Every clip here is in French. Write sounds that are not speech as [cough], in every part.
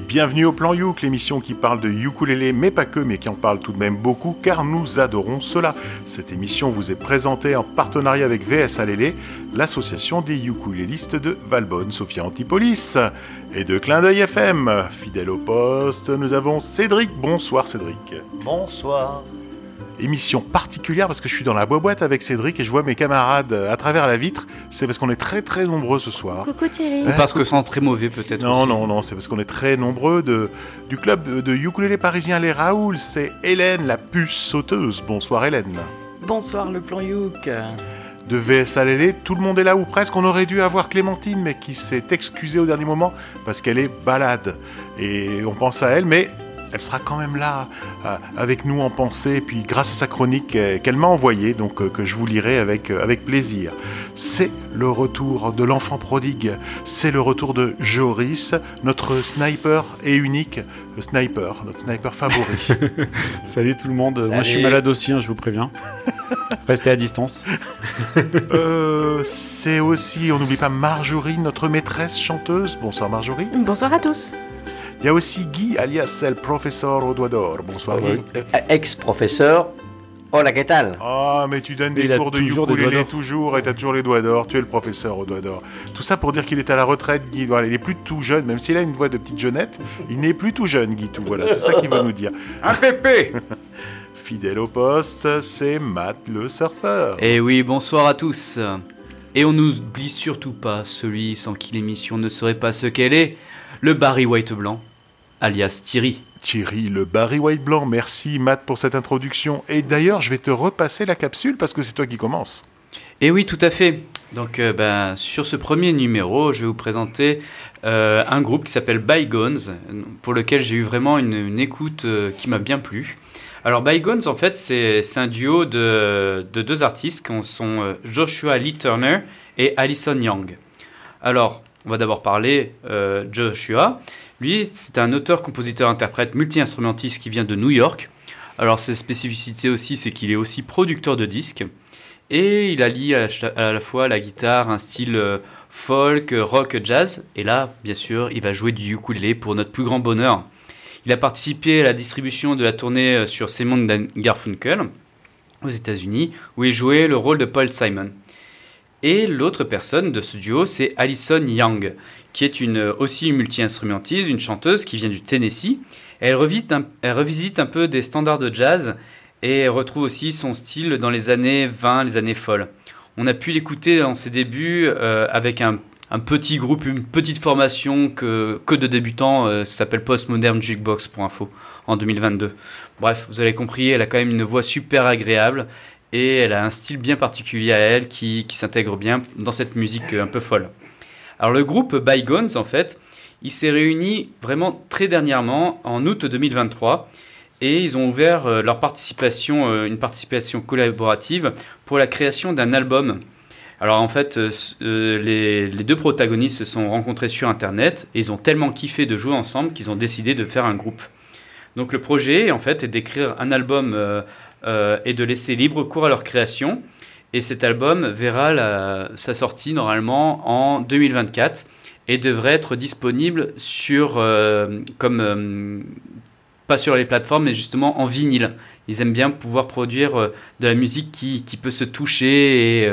bienvenue au Plan Youk, l'émission qui parle de ukulélé, mais pas que, mais qui en parle tout de même beaucoup, car nous adorons cela. Cette émission vous est présentée en partenariat avec VS Alélé, l'association des ukulélistes de Valbonne, Sophia Antipolis, et de Clin d'œil FM. Fidèle au poste, nous avons Cédric. Bonsoir Cédric. Bonsoir émission particulière parce que je suis dans la boîte avec Cédric et je vois mes camarades à travers la vitre. C'est parce qu'on est très très nombreux ce soir. Coucou Thierry. Ou parce que c'est très mauvais peut-être. Non, non, non, c'est parce qu'on est très nombreux de, du club de, ukulélé parisien Les Raoul. C'est Hélène, la puce sauteuse. Bonsoir Hélène. Bonsoir le plan Youk. De VS Alélé, tout le monde est là ou presque. On aurait dû avoir Clémentine, mais qui s'est excusée au dernier moment parce qu'elle est balade. Et on pense à elle, mais elle sera quand même là euh, avec nous en pensée, puis grâce à sa chronique euh, qu'elle m'a envoyée, donc euh, que je vous lirai avec, avec plaisir. C'est le retour de l'enfant prodigue, c'est le retour de Joris, notre sniper et unique sniper, notre sniper favori. [laughs] Salut tout le monde, moi je suis malade aussi, hein, je vous préviens. Restez à distance. [laughs] c'est aussi, on n'oublie pas Marjorie, notre maîtresse chanteuse. Bonsoir Marjorie. Bonsoir à tous. Il y a aussi Guy, alias le professeur au doigt d'or. Bonsoir Guy. Euh, Ex-professeur. Hola, ¿qué tal? Ah, mais tu donnes des cours de ukulélé toujours et t'as toujours les doigts d'or. Tu es le professeur au doigt d'or. Tout ça pour dire qu'il est à la retraite, Guy. Voilà, il est plus tout jeune, même s'il a une voix de petite jeunette. Il n'est plus tout jeune, Guy. Tout voilà, c'est ça qu'il veut nous dire. [laughs] Un pépé [laughs] Fidèle au poste, c'est Matt le surfeur. Eh oui, bonsoir à tous. Et on n'oublie surtout pas celui sans qui l'émission ne serait pas ce qu'elle est, le Barry White blanc alias Thierry. Thierry, le Barry White blanc. Merci Matt pour cette introduction. Et d'ailleurs, je vais te repasser la capsule parce que c'est toi qui commence. Et oui, tout à fait. Donc, euh, ben, sur ce premier numéro, je vais vous présenter euh, un groupe qui s'appelle Bygones, pour lequel j'ai eu vraiment une, écoute euh, qui m'a bien plu. Alors, Bygones, en fait, c'est un duo de, de, deux artistes qui sont Joshua Lee Turner et Alison Young. Alors, on va d'abord parler Joshua. Lui, c'est un auteur, compositeur, interprète, multi-instrumentiste qui vient de New York. Alors, sa spécificité aussi, c'est qu'il est aussi producteur de disques. Et il allie à, à la fois la guitare, un style euh, folk, rock, jazz. Et là, bien sûr, il va jouer du ukulélé pour notre plus grand bonheur. Il a participé à la distribution de la tournée euh, sur Simon Garfunkel aux États-Unis, où il jouait le rôle de Paul Simon. Et l'autre personne de ce duo, c'est Alison Young, qui est une, aussi une multi-instrumentiste, une chanteuse qui vient du Tennessee. Elle revisite, un, peu des standards de jazz et retrouve aussi son style dans les années 20, les années folles. On a pu l'écouter dans ses débuts euh, avec un, petit groupe, une petite formation que, que de débutants, euh, ça s'appelle Postmodern Jukebox pour info, en 2022. Bref, vous avez compris, elle a quand même une voix super agréable et elle a un style bien particulier à elle qui, qui s'intègre bien dans cette musique un peu folle. Alors le groupe Bygones, en fait, il s'est réuni vraiment très dernièrement, en août 2023, et ils ont ouvert euh, leur participation, euh, une participation collaborative pour la création d'un album. Alors en fait, euh, les, les, deux protagonistes se sont rencontrés sur Internet et ils ont tellement kiffé de jouer ensemble qu'ils ont décidé de faire un groupe. Donc le projet, en fait, est d'écrire un album et de laisser libre cours à leur création. Et cet album verra sa sortie normalement en 2024 et devrait être disponible sur, euh, comme, euh, pas sur les plateformes, mais justement en vinyle. Ils aiment bien pouvoir produire euh, de la musique qui, qui, peut se toucher et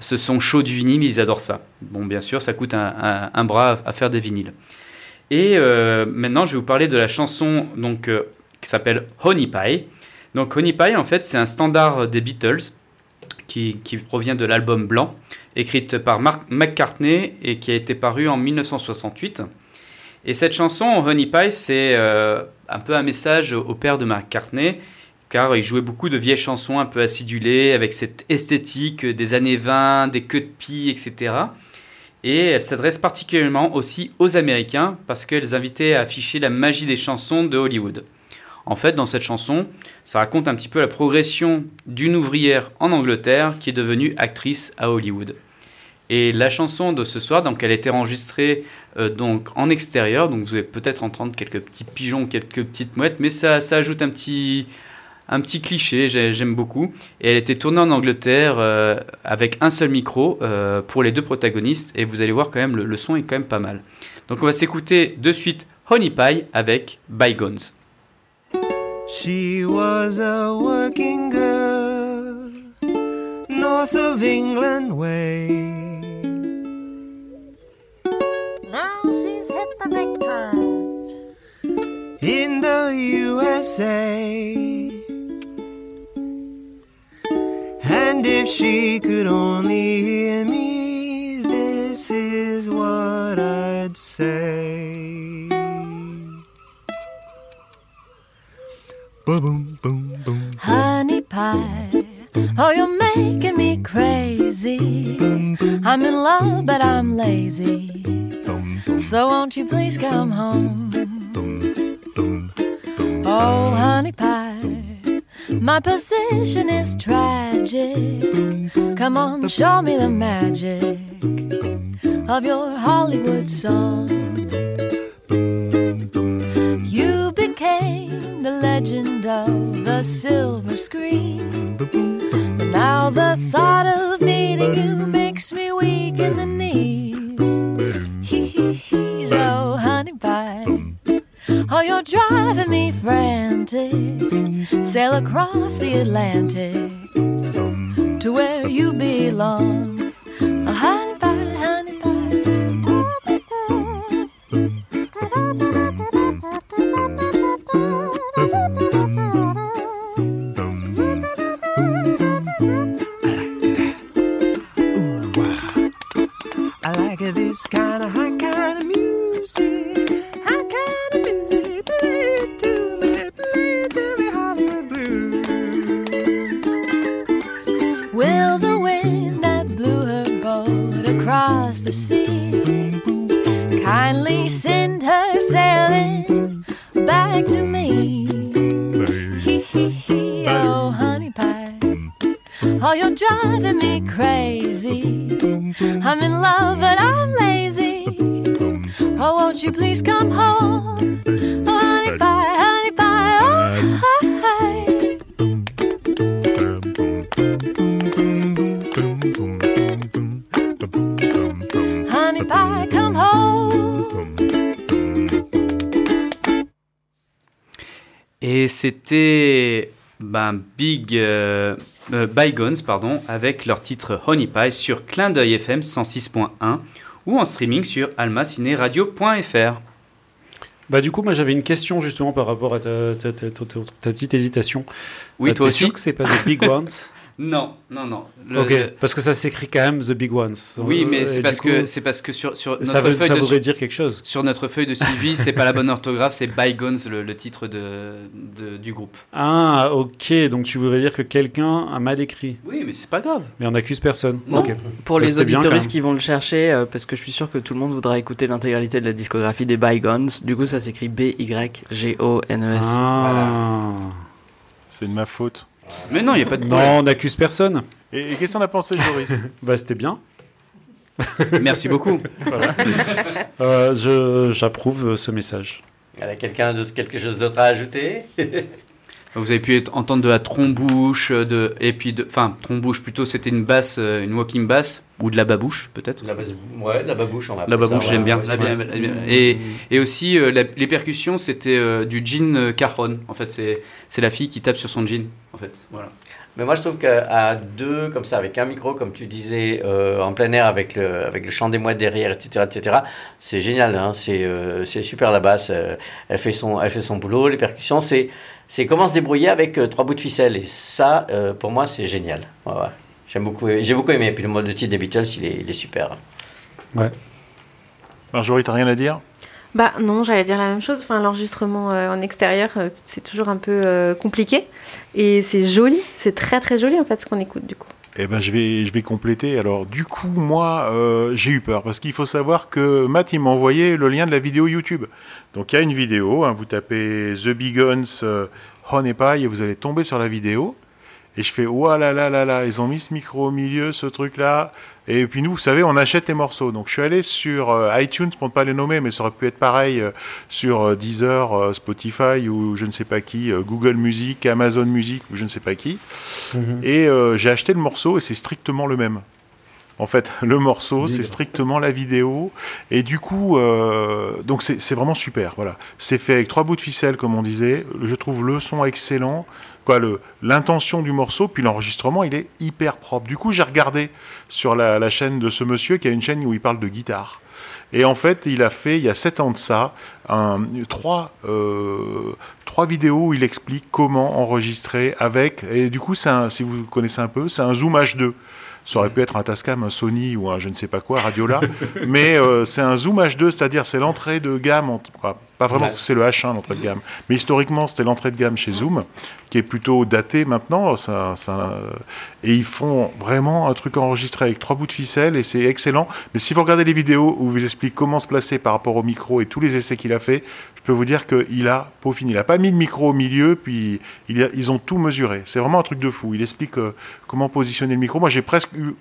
ce son chaud du vinyle, ils adorent ça. Bon, bien sûr, ça coûte un, un, bras à faire des vinyles. Et maintenant, je vais vous parler de la chanson donc, qui s'appelle Honey Pie. Donc Honey Pie, en fait, c'est un standard des Beatles qui, provient de l'album Blanc, écrite par Mark McCartney et qui a été paru en 1968. Et cette chanson, Honey Pie, c'est euh, un peu un message au père de McCartney, car il jouait beaucoup de vieilles chansons un peu acidulées, avec cette esthétique des années 20, des queues de pie, etc. Et elle s'adresse particulièrement aussi aux Américains, parce qu'elles invitaient à afficher la magie des chansons de Hollywood. En fait, dans cette chanson, ça raconte un petit peu la progression d'une ouvrière en Angleterre qui est devenue actrice à Hollywood. Et la chanson de ce soir, donc elle a été enregistrée euh, donc en extérieur, donc vous allez peut-être entendre quelques petits pigeons, quelques petites mouettes, mais ça, ça ajoute un petit, un petit cliché, j'aime beaucoup. Et elle a été tournée en Angleterre euh, avec un seul micro euh, pour les deux protagonistes, et vous allez voir quand même le, le son est quand même pas mal. Donc on va s'écouter de suite Honey Pie avec Bygones. She was a working girl north of England way. Now she's hit the big time. in the USA. And if she could only hear me, this is what I'd say. Boom, boom, boom. Honey pie, oh, you're making me crazy. I'm in love, but I'm lazy. So won't you please come home? Oh, honey pie, my position is tragic. Come on, show me the magic of your Hollywood song. Legend of the silver screen. But now the thought of meeting you makes me weak in the knees. Hee hee oh honey pie. Oh, you're driving me frantic. Sail across the Atlantic to where you belong. Oh, honey c'était ben, Big euh, euh, Bygones pardon, avec leur titre Honey Pie sur Clin d'œil FM 106.1 ou en streaming sur almacineradio.fr. Bah du coup, moi j'avais une question justement par rapport à ta, ta- ta- ta- ta- ta petite hésitation. Oui, Euh, toi aussi sûr que c'est pas The Big [laughs] Ones? Non, non, non. Le- Ok, le- parce que ça s'écrit quand même The Big Ones. Oui, mais c'est parce, coup, que, c'est parce que sur, sur, ça, notre veut, feuille ça de, voudrait dire quelque chose. sur notre feuille de suivi, c'est pas la bonne orthographe, c'est Bygones le, le titre de, de- du groupe. Ah, ok, donc tu voudrais dire que quelqu'un a mal écrit, Oui, mais c'est pas grave. mais on n'accuse personne. Non. Pour Bah, les auditoristes qui vont le chercher, euh, parce que je suis sûr que tout le monde voudra écouter l'intégralité de la discographie des Bygones. Du coup, ça s'écrit B-Y-G-O-N-E-S. Ah. C'est de ma faute. Mais non, il n'y a pas de Non, on n'accuse personne. Et, et qu'est-ce qu'on a pensé, Joris [laughs] Bah c'était bien. Merci beaucoup. Euh, je- J'approuve ce message. Il y a quelqu'un d'autre, quelque chose d'autre à ajouter? [laughs] Vous avez pu entendre de la trombouche, de, et puis de, enfin trombouche plutôt, c'était une basse, euh, une walking bass ou de la babouche peut-être. la, bas- Ouais, la babouche, on va La babouche, j'aime bien. ouais, bien. Et, et aussi euh, la- les percussions, c'était euh, du jean euh, Cajon. En fait, c'est la fille qui tape sur son jean. En fait, voilà. Mais moi, je trouve qu'à deux, comme ça, avec un micro, comme tu disais, euh, en plein air, avec le, avec le chant des mouettes derrière, etc., etc., c'est génial. Hein, c'est euh, super la basse. euh, elle, fait son, elle fait son boulot. Les percussions, c'est c'est comment se débrouiller avec euh, trois bouts de ficelle. Et ça, euh, pour moi, c'est génial. Ouais, ouais. J'aime beaucoup, j'ai beaucoup aimé. Et puis le mode de titre des Beatles, il est, il est super. Marjorie, t'as rien à dire? Bah non, j'allais dire la même chose. Enfin, l'enregistrement euh, en extérieur, euh, c'est toujours un peu euh, compliqué. Et c'est joli, c'est très très joli en fait ce qu'on écoute du coup. Eh ben, je vais, je vais compléter. Alors, du coup, moi, euh, j'ai eu peur parce qu'il faut savoir que Matt, il m'a envoyé le lien de la vidéo YouTube. Donc, il y a une vidéo. hein, vous tapez The Big Guns euh, Honey Pie et vous allez tomber sur la vidéo. Et je fais, oh là là là là, ils ont mis ce micro au milieu, ce truc-là. Et puis nous, vous savez, on achète les morceaux. Donc je suis allé sur euh, iTunes, pour ne pas les nommer, mais ça aurait pu être pareil euh, sur euh, Deezer, Spotify ou je ne sais pas qui, Google Music, Amazon Music ou je ne sais pas qui. Et euh, j'ai acheté le morceau et c'est strictement le même. En fait, [laughs] le morceau, c'est strictement la vidéo. Et du coup, donc c'est c'est vraiment super. Voilà, c'est fait avec trois bouts de ficelle, comme on disait. Je trouve le son excellent. L'intention du morceau, puis l'enregistrement, il est hyper propre. Du coup, j'ai regardé sur la, chaîne de ce monsieur qui a une chaîne où il parle de guitare. Et en fait, il a fait, il y a sept ans de ça, trois, euh, trois vidéos où il explique comment enregistrer avec. Et du coup, c'est si vous connaissez un peu, c'est un Zoom H2. Ça aurait pu être un Tascam, un Sony ou un je ne sais pas quoi, Radiola. [laughs] mais euh, c'est un Zoom H2, c'est-à-dire c'est l'entrée de gamme. pas vraiment, c'est le H1 l'entrée de gamme. Mais historiquement, c'était l'entrée de gamme chez Zoom, qui est plutôt daté maintenant. et ils font vraiment un truc enregistré avec trois bouts de ficelle et c'est excellent. Mais si vous regardez les vidéos où vous explique comment se placer par rapport au micro et tous les essais qu'il a fait, peux vous dire qu'il a peaufiné. Il n'a pas mis le micro au milieu, puis il a- ils ont tout mesuré. C'est vraiment un truc de fou. Il explique euh, comment positionner le micro. Moi, j'ai presque eu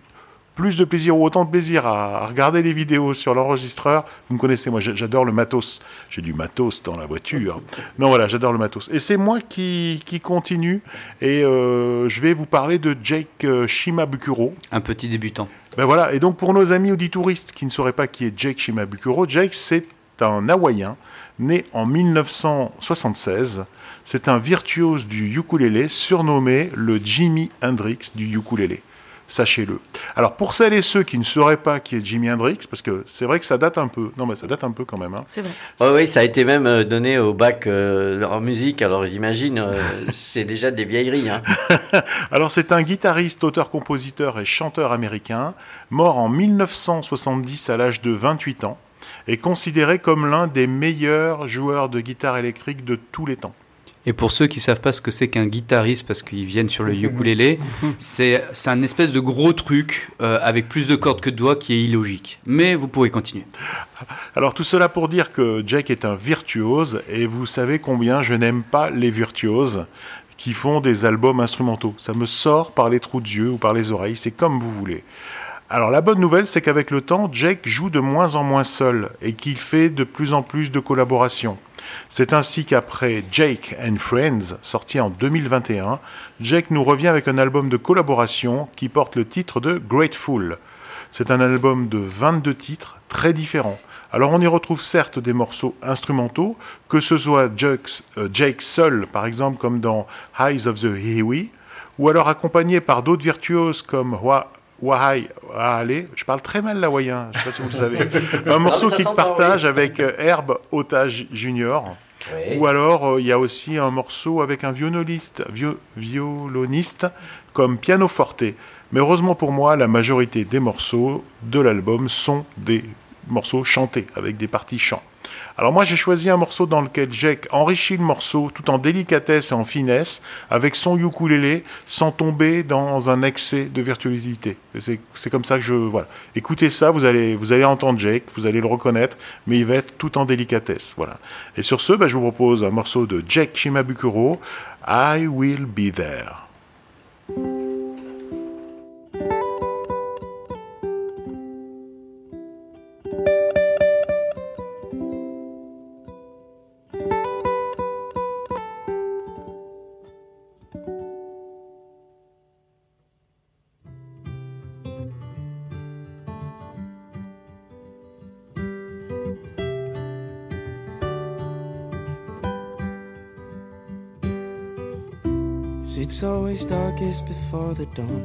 plus de plaisir ou autant de plaisir à, à regarder les vidéos sur l'enregistreur. Vous me connaissez, moi j'a- j'adore le matos. J'ai du matos dans la voiture. Non, voilà, j'adore le matos. Et c'est moi qui, qui continue et euh, je vais vous parler de Jake euh, Shimabukuro. Un petit débutant. Ben voilà, et donc pour nos amis auditouristes qui ne sauraient pas qui est Jake Shimabukuro, Jake c'est un Hawaïen né en 1976. C'est un virtuose du ukulélé surnommé le Jimi Hendrix du ukulélé. Sachez-le. Alors pour celles et ceux qui ne sauraient pas qui est Jimi Hendrix, parce que c'est vrai que ça date un peu. Non mais ça date un peu quand même. hein. C'est vrai. Ouais, oui, ça a été même euh, donné au bac euh, en musique. Alors j'imagine, euh, [laughs] c'est déjà des vieilleries. Hein. [laughs] Alors c'est un guitariste, auteur-compositeur et chanteur américain, mort en 1970 à l'âge de 28 ans, et considéré comme l'un des meilleurs joueurs de guitare électrique de tous les temps. Et pour ceux qui savent pas ce que c'est qu'un guitariste, parce qu'ils viennent sur le [laughs] ukulélé, c'est c'est un espèce de gros truc euh, avec plus de cordes que de doigts qui est illogique. Mais vous pouvez continuer. Alors tout cela pour dire que Jack est un virtuose, et vous savez combien je n'aime pas les virtuoses qui font des albums instrumentaux. Ça me sort par les trous de yeux ou par les oreilles, c'est comme vous voulez. Alors la bonne nouvelle, c'est qu'avec le temps, Jake joue de moins en moins seul et qu'il fait de plus en plus de collaborations. C'est ainsi qu'après Jake and Friends, sorti en 2021, Jake nous revient avec un album de collaboration qui porte le titre de Grateful. C'est un album de 22 titres très différents. Alors on y retrouve certes des morceaux instrumentaux, que ce soit Jake, euh, Jake seul par exemple comme dans Eyes of the Hiwi, ou alors accompagné par d'autres virtuoses comme Wa- Wahai Wahale, je parle très mal l'hawaïen, je ne sais pas si vous le savez, [laughs] un morceau ça qu'il s'entend, partage oui. avec euh, Herb Otage Junior. Oui. Ou alors, euh, il y a aussi un morceau avec un violoniste, vio- violoniste comme pianoforte. Mais heureusement pour moi, la majorité des morceaux de l'album sont des morceaux chantés, avec des parties chants. Alors moi, j'ai choisi un morceau dans lequel Jack enrichit le morceau tout en délicatesse et en finesse, avec son ukulélé, sans tomber dans un excès de virtuosité. C'est comme ça que je... Voilà. Écoutez ça, vous allez, vous allez entendre Jake, vous allez le reconnaître, mais il va être tout en délicatesse. Voilà. Et sur ce, bah, je vous propose un morceau de Jack Shimabukuro, I Will Be There. Darkest before the dawn.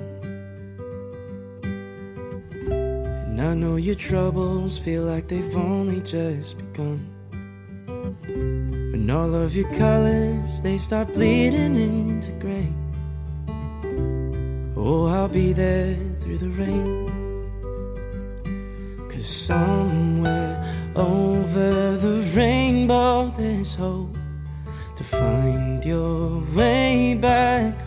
And I know your troubles feel like they've only just begun. When all of your colors they start bleeding into gray. Oh, I'll be there through the rain. Cause somewhere over the rainbow there's hope to find your way back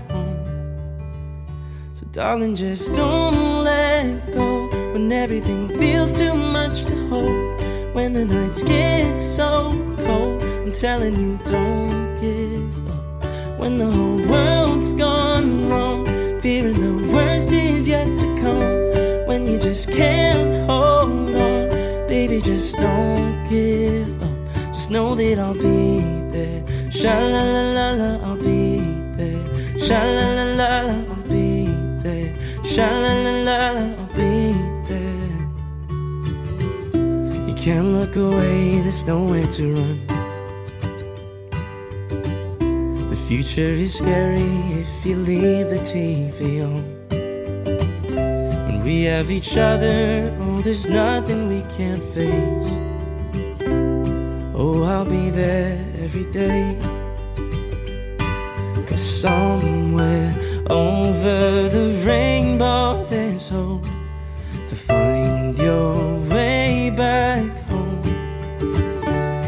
darling, just don't let go when everything feels too much to hold. When the nights get so cold, I'm telling you, don't give up. When the whole world's gone wrong, fearing the worst is yet to come. When you just can't hold on, baby, just don't give up. Just know that I'll be there. Sha la la la la, I'll be there. Sha la la la la. Sha la la la la, I'll be there. You can't look away, there's nowhere to run. The future is scary if you leave the TV on. When we have each other, oh, there's nothing we can't face. Oh, I'll be there every day. Cause some over the rainbow, there's hope to find your way back home.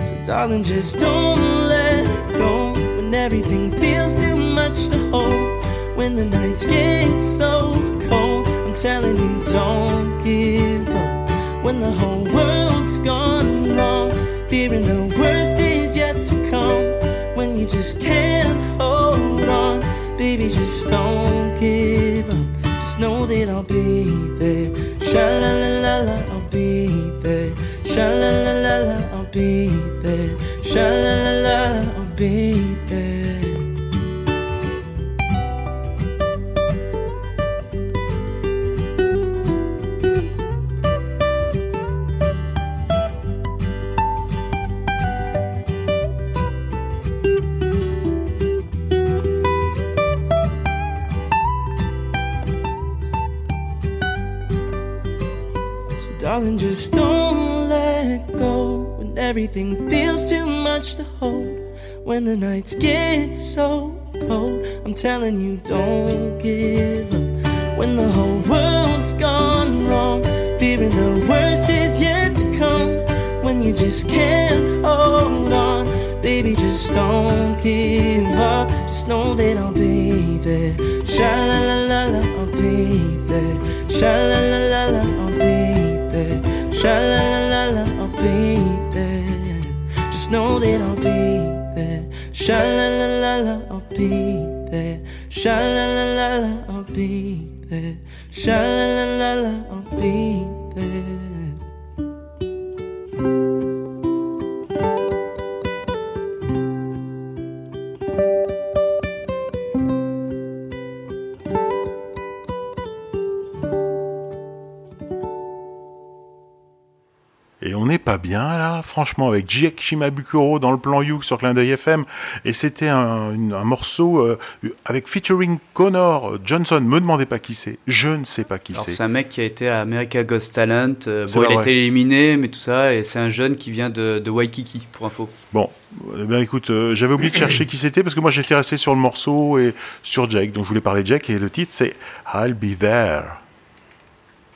So, darling, just don't let go when everything feels too much to hold. When the nights get so cold, I'm telling you, don't give up. When the whole world's gone wrong, fearing the worst is yet to come. When you just can't hold on, baby, just don't give up. Just know that I'll be there. Sha la la la la, I'll be there. Sha la la la la, I'll be there. Sha la la la la, I'll be there. Just don't let go when everything feels too much to hold. When the nights get so cold, I'm telling you, don't give up. When the whole world's gone wrong, fearing the worst is yet to come. When you just can't hold on, baby, just don't give up. Just know that I'll be there. Sha la la la la, I'll be there. Sha la la la la. Sha la la la la, I'll be there. Just know that I'll be there. Sha la la la la, franchement, avec Jake Shimabukuro dans le plan You sur Clin d'œil FM. Et c'était un, morceau euh, avec featuring Connor Johnson. Me demandez pas qui c'est. Je ne sais pas qui c'est. c'est un mec qui a été à America Ghost Talent. euh, C'est bon, il a été éliminé, mais tout ça. Et c'est un jeune qui vient de, de Waikiki, pour info. Bon, eh ben écoute, euh, j'avais oublié de chercher qui c'était parce que moi j'étais resté sur le morceau et sur Jake. Donc je voulais parler de Jake et le titre c'est I'll Be There.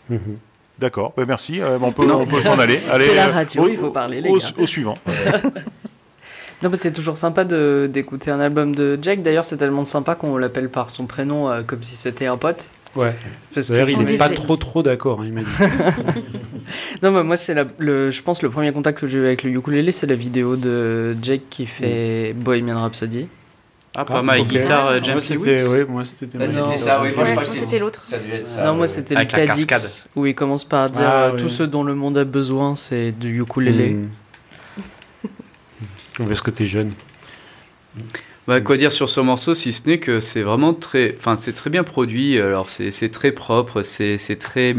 Mhm. D'accord, ben merci. euh, on peut, s'en aller. [laughs] Allez, C'est la euh, radio, il faut parler, les au, gars. au suivant. [laughs] Non, mais c'est toujours sympa de- d'écouter un album de Jack. D'ailleurs, c'est tellement sympa qu'on l'appelle par son prénom euh, comme si c'était un pote. Ouais. Que D'ailleurs, il n'est pas trop trop d'accord, hein, il m'a dit. [laughs] Non, mais moi, c'est la- le, je pense le premier contact que j'ai eu avec le ukulélé, c'est la vidéo de Jake qui fait Bohemian Rhapsody. Ah, pas mal. ok. Guitare Moi, James c'était, ouais, moi c'était. Non. c'était ça, oui. Moi, je Ouais, crois que moi, c'est- c'était l'autre. Non, moi, ouais. c'était le Cadix, où il commence par dire Ah, euh, oui. tout ce dont le monde a besoin, c'est du ukulélé. Hmm. [laughs] Parce que t'es jeune. Bah, quoi dire sur ce morceau si ce n'est que c'est vraiment très, enfin c'est très bien produit. Alors c'est c'est très propre, c'est c'est très,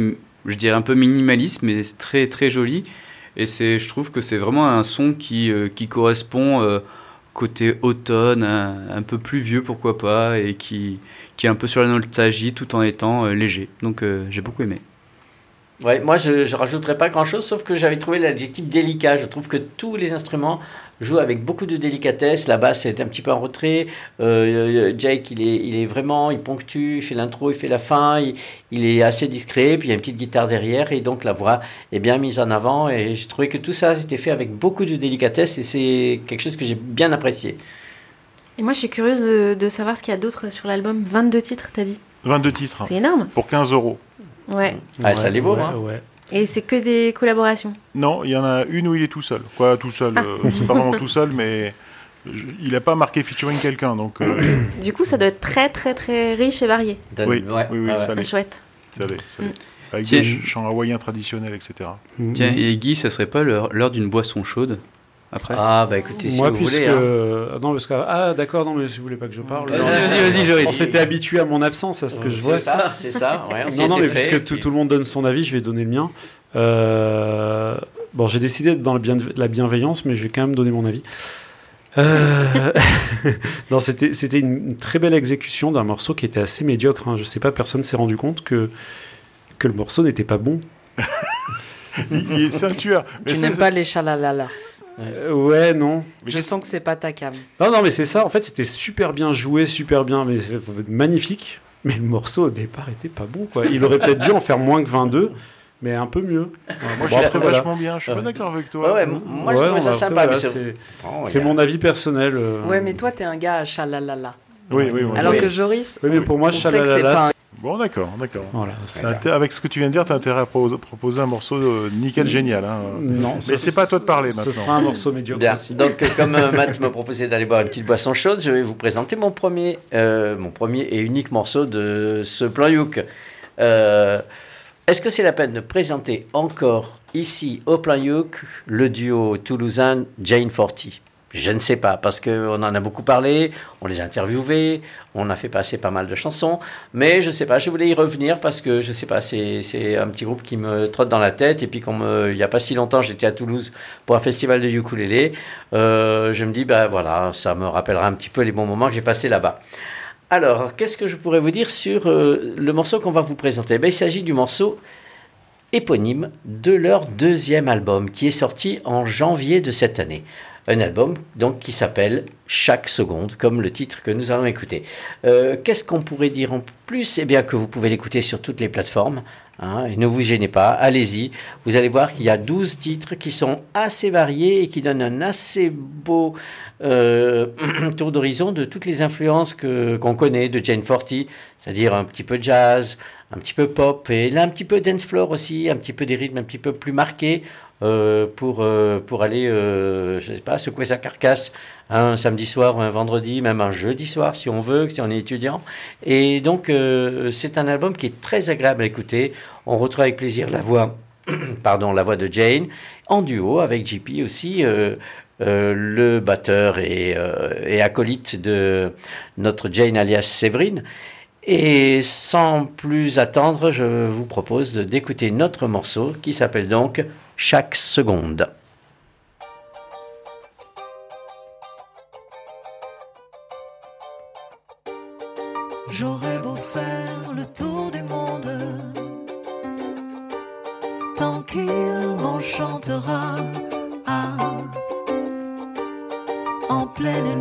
je dirais un peu minimaliste, mais c'est très très joli. Et c'est, je trouve que c'est vraiment un son qui euh, qui correspond euh, côté automne, un, un peu plus vieux pourquoi pas, et qui qui est un peu sur la nostalgie tout en étant euh, léger. Donc euh, j'ai beaucoup aimé. Ouais, moi, je ne rajouterais pas grand-chose, sauf que j'avais trouvé l'adjectif délicat. Je trouve que tous les instruments jouent avec beaucoup de délicatesse. La basse est un petit peu en retrait. Euh, Jake, il est, il est vraiment, il ponctue, il fait l'intro, il fait la fin. Il, il est assez discret. Puis il y a une petite guitare derrière. Et donc la voix est bien mise en avant. Et j'ai trouvé que tout ça, c'était fait avec beaucoup de délicatesse. Et c'est quelque chose que j'ai bien apprécié. Et moi, je suis curieuse de, de savoir ce qu'il y a d'autre sur l'album. 22 titres, t'as dit? 22 titres C'est énorme. pour 15 euros. Ouais. Ah, ça les vaut, ouais, hein. ouais. Et c'est que des collaborations. Non, il y en a une où il est tout seul. Quoi, tout seul Ah. euh, C'est pas vraiment tout seul, mais je- il n'a pas marqué featuring quelqu'un. Donc, euh, [coughs] Du coup, ça doit être très, très, très riche et varié. Oui, ouais, oui, oui, ouais, ça l'est. Chouette. ça l'est, ça l'est. Avec Tiens. des chants hawaïens traditionnels, etc. Tiens, et Guy, ça serait pas l'heure l'heure d'une boisson chaude? Après? Ah, bah écoutez, si Moi, vous puisque. voulez. hein. euh, Non, parce que. Ah, d'accord, non, mais si vous voulez pas que je parle. Vas-y, vas-y. On s'était habitué à mon absence, à ce que je vois. C'est ça, c'est ça. Ouais, on Non, non, mais prêt, puisque tout, puis- tout le monde donne son avis, je vais donner le mien. Euh, bon, j'ai décidé d'être dans la, bien- la bienveillance, mais je vais quand même donner mon avis. Euh, [laughs] non, c'était c'était une, une très belle exécution d'un morceau qui était assez médiocre. hein. Je sais pas, personne s'est rendu compte que que le morceau n'était pas bon. Il, il est ceinture. Mais Tu c'est- n'aimes pas les chalalala. Euh, ouais, non. Mais Je sens que c'est pas ta cam. Non, non, mais c'est ça. En fait, c'était super bien joué, super bien, mais magnifique. Mais le morceau au départ était pas bon, quoi. Il aurait peut-être dû en faire moins que 22, mais un peu mieux. Ouais, moi, Bon, je après, trouve voilà. vachement bien. Je suis pas d'accord avec toi. ouais, moi je on ça sympa. voilà, c'est c'est Oh, a- mon avis personnel. euh. Ouais, mais toi, t'es un gars à chalalala. Oui, oui, oui. Alors Oui. que Joris, Oui, mais pour moi, on sait que c'est chalalala, pas un- Bon, d'accord, d'accord. Voilà. Avec ce que tu viens de dire, tu as intérêt à pro- proposer un morceau nickel génial. hein. Non, Mais c'est pas à toi de parler Ce maintenant. sera un morceau médiocre Bien. aussi. Donc, euh, comme euh, Matt me proposait d'aller boire une petite boisson chaude, je vais vous présenter mon premier, euh, mon premier et unique morceau de ce plan Youk. Euh, Est-ce que c'est la peine de présenter encore ici au plan Youk le duo toulousain Jane Forty? Je ne sais pas, parce qu'on en a beaucoup parlé, on les a interviewés, on a fait passer pas mal de chansons, mais je ne sais pas, je voulais y revenir parce que je ne sais pas, c'est un petit groupe qui me trotte dans la tête, et puis comme euh, il n'y a pas si longtemps j'étais à Toulouse pour un festival de ukulélé, euh, je me dis, ben voilà, ça me rappellera un petit peu les bons moments que j'ai passés là-bas. Alors, qu'est-ce que je pourrais vous dire sur euh, le morceau qu'on va vous présenter? Ben, Il s'agit du morceau éponyme de leur deuxième album qui est sorti en janvier de cette année. Un album donc qui s'appelle Chaque seconde, comme le titre que nous allons écouter. Euh, Qu'est-ce qu'on pourrait dire en plus? Eh bien que vous pouvez l'écouter sur toutes les plateformes. hein, et ne vous gênez pas, allez-y. Vous allez voir qu'il y a 12 titres qui sont assez variés et qui donnent un assez beau euh, [clears throat] tour d'horizon de toutes les influences qu'on connaît de Jane Forty, c'est-à-dire un petit peu jazz, un petit peu pop, et là un petit peu dance floor aussi, un petit peu des rythmes un petit peu plus marqués euh, pour, euh, pour aller, euh, je sais pas, secouer sa carcasse un samedi soir ou un vendredi, même un jeudi soir si on veut, si on est étudiant. Et donc euh, c'est un album qui est très agréable à écouter. On retrouve avec plaisir la voix, [clears throat] pardon, la voix de Jane en duo avec JP aussi. le batteur et, et acolyte de notre Jane alias Séverine. Et sans plus attendre, je vous propose d'écouter notre morceau qui s'appelle donc Chaque seconde. J'aurais beau faire le tour du monde, tant qu'il m'enchantera. Ah, en pleine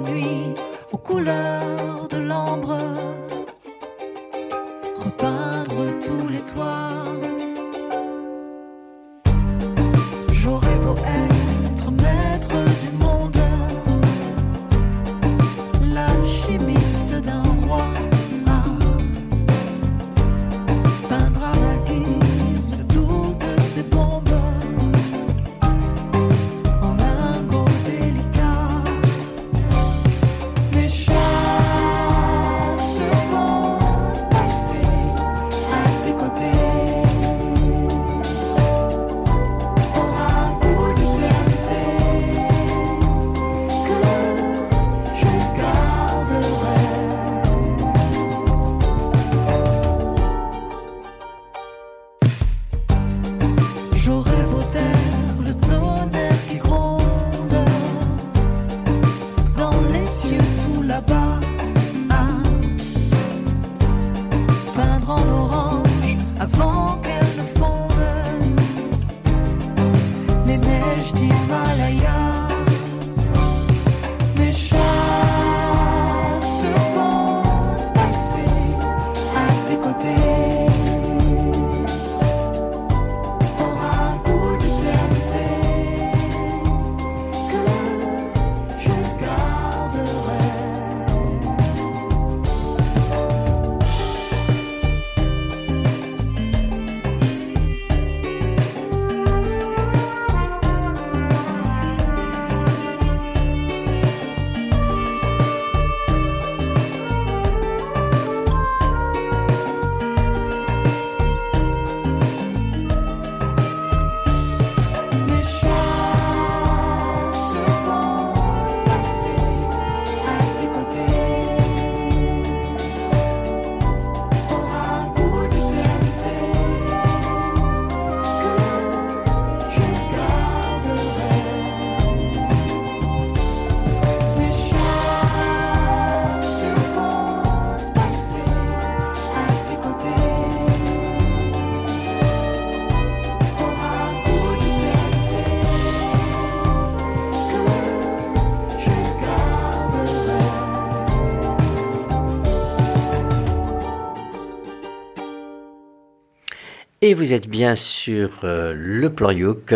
Et vous êtes bien sur euh, le plan Youk,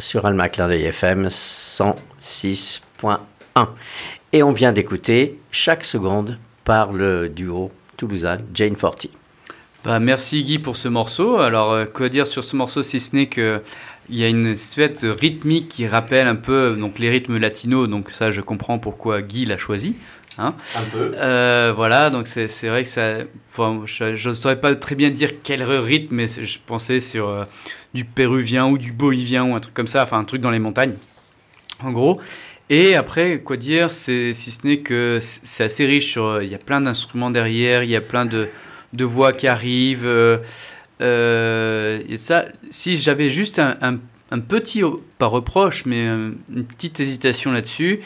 sur Alma Clin d'œil FM 106.1. Et on vient d'écouter chaque seconde par le duo toulousain Jane Forty. Bah, merci Guy pour ce morceau. Alors, euh, quoi dire sur ce morceau si ce n'est que il y a une de rythmique qui rappelle un peu donc les rythmes latinos. Donc ça, je comprends pourquoi Guy l'a choisi. Hein. Un peu. Euh, voilà, donc c'est vrai que ça. enfin, je ne saurais pas très bien dire quel rythme, mais je pensais sur euh, du péruvien ou du bolivien ou un truc comme ça, enfin un truc dans les montagnes, en gros. Et après, quoi dire, si ce n'est que c'est assez riche sur. euh, Il y a plein d'instruments derrière, il y a plein de, de voix qui arrivent. euh, et ça, si j'avais juste un, un- un petit, pas reproche, mais une petite hésitation là-dessus,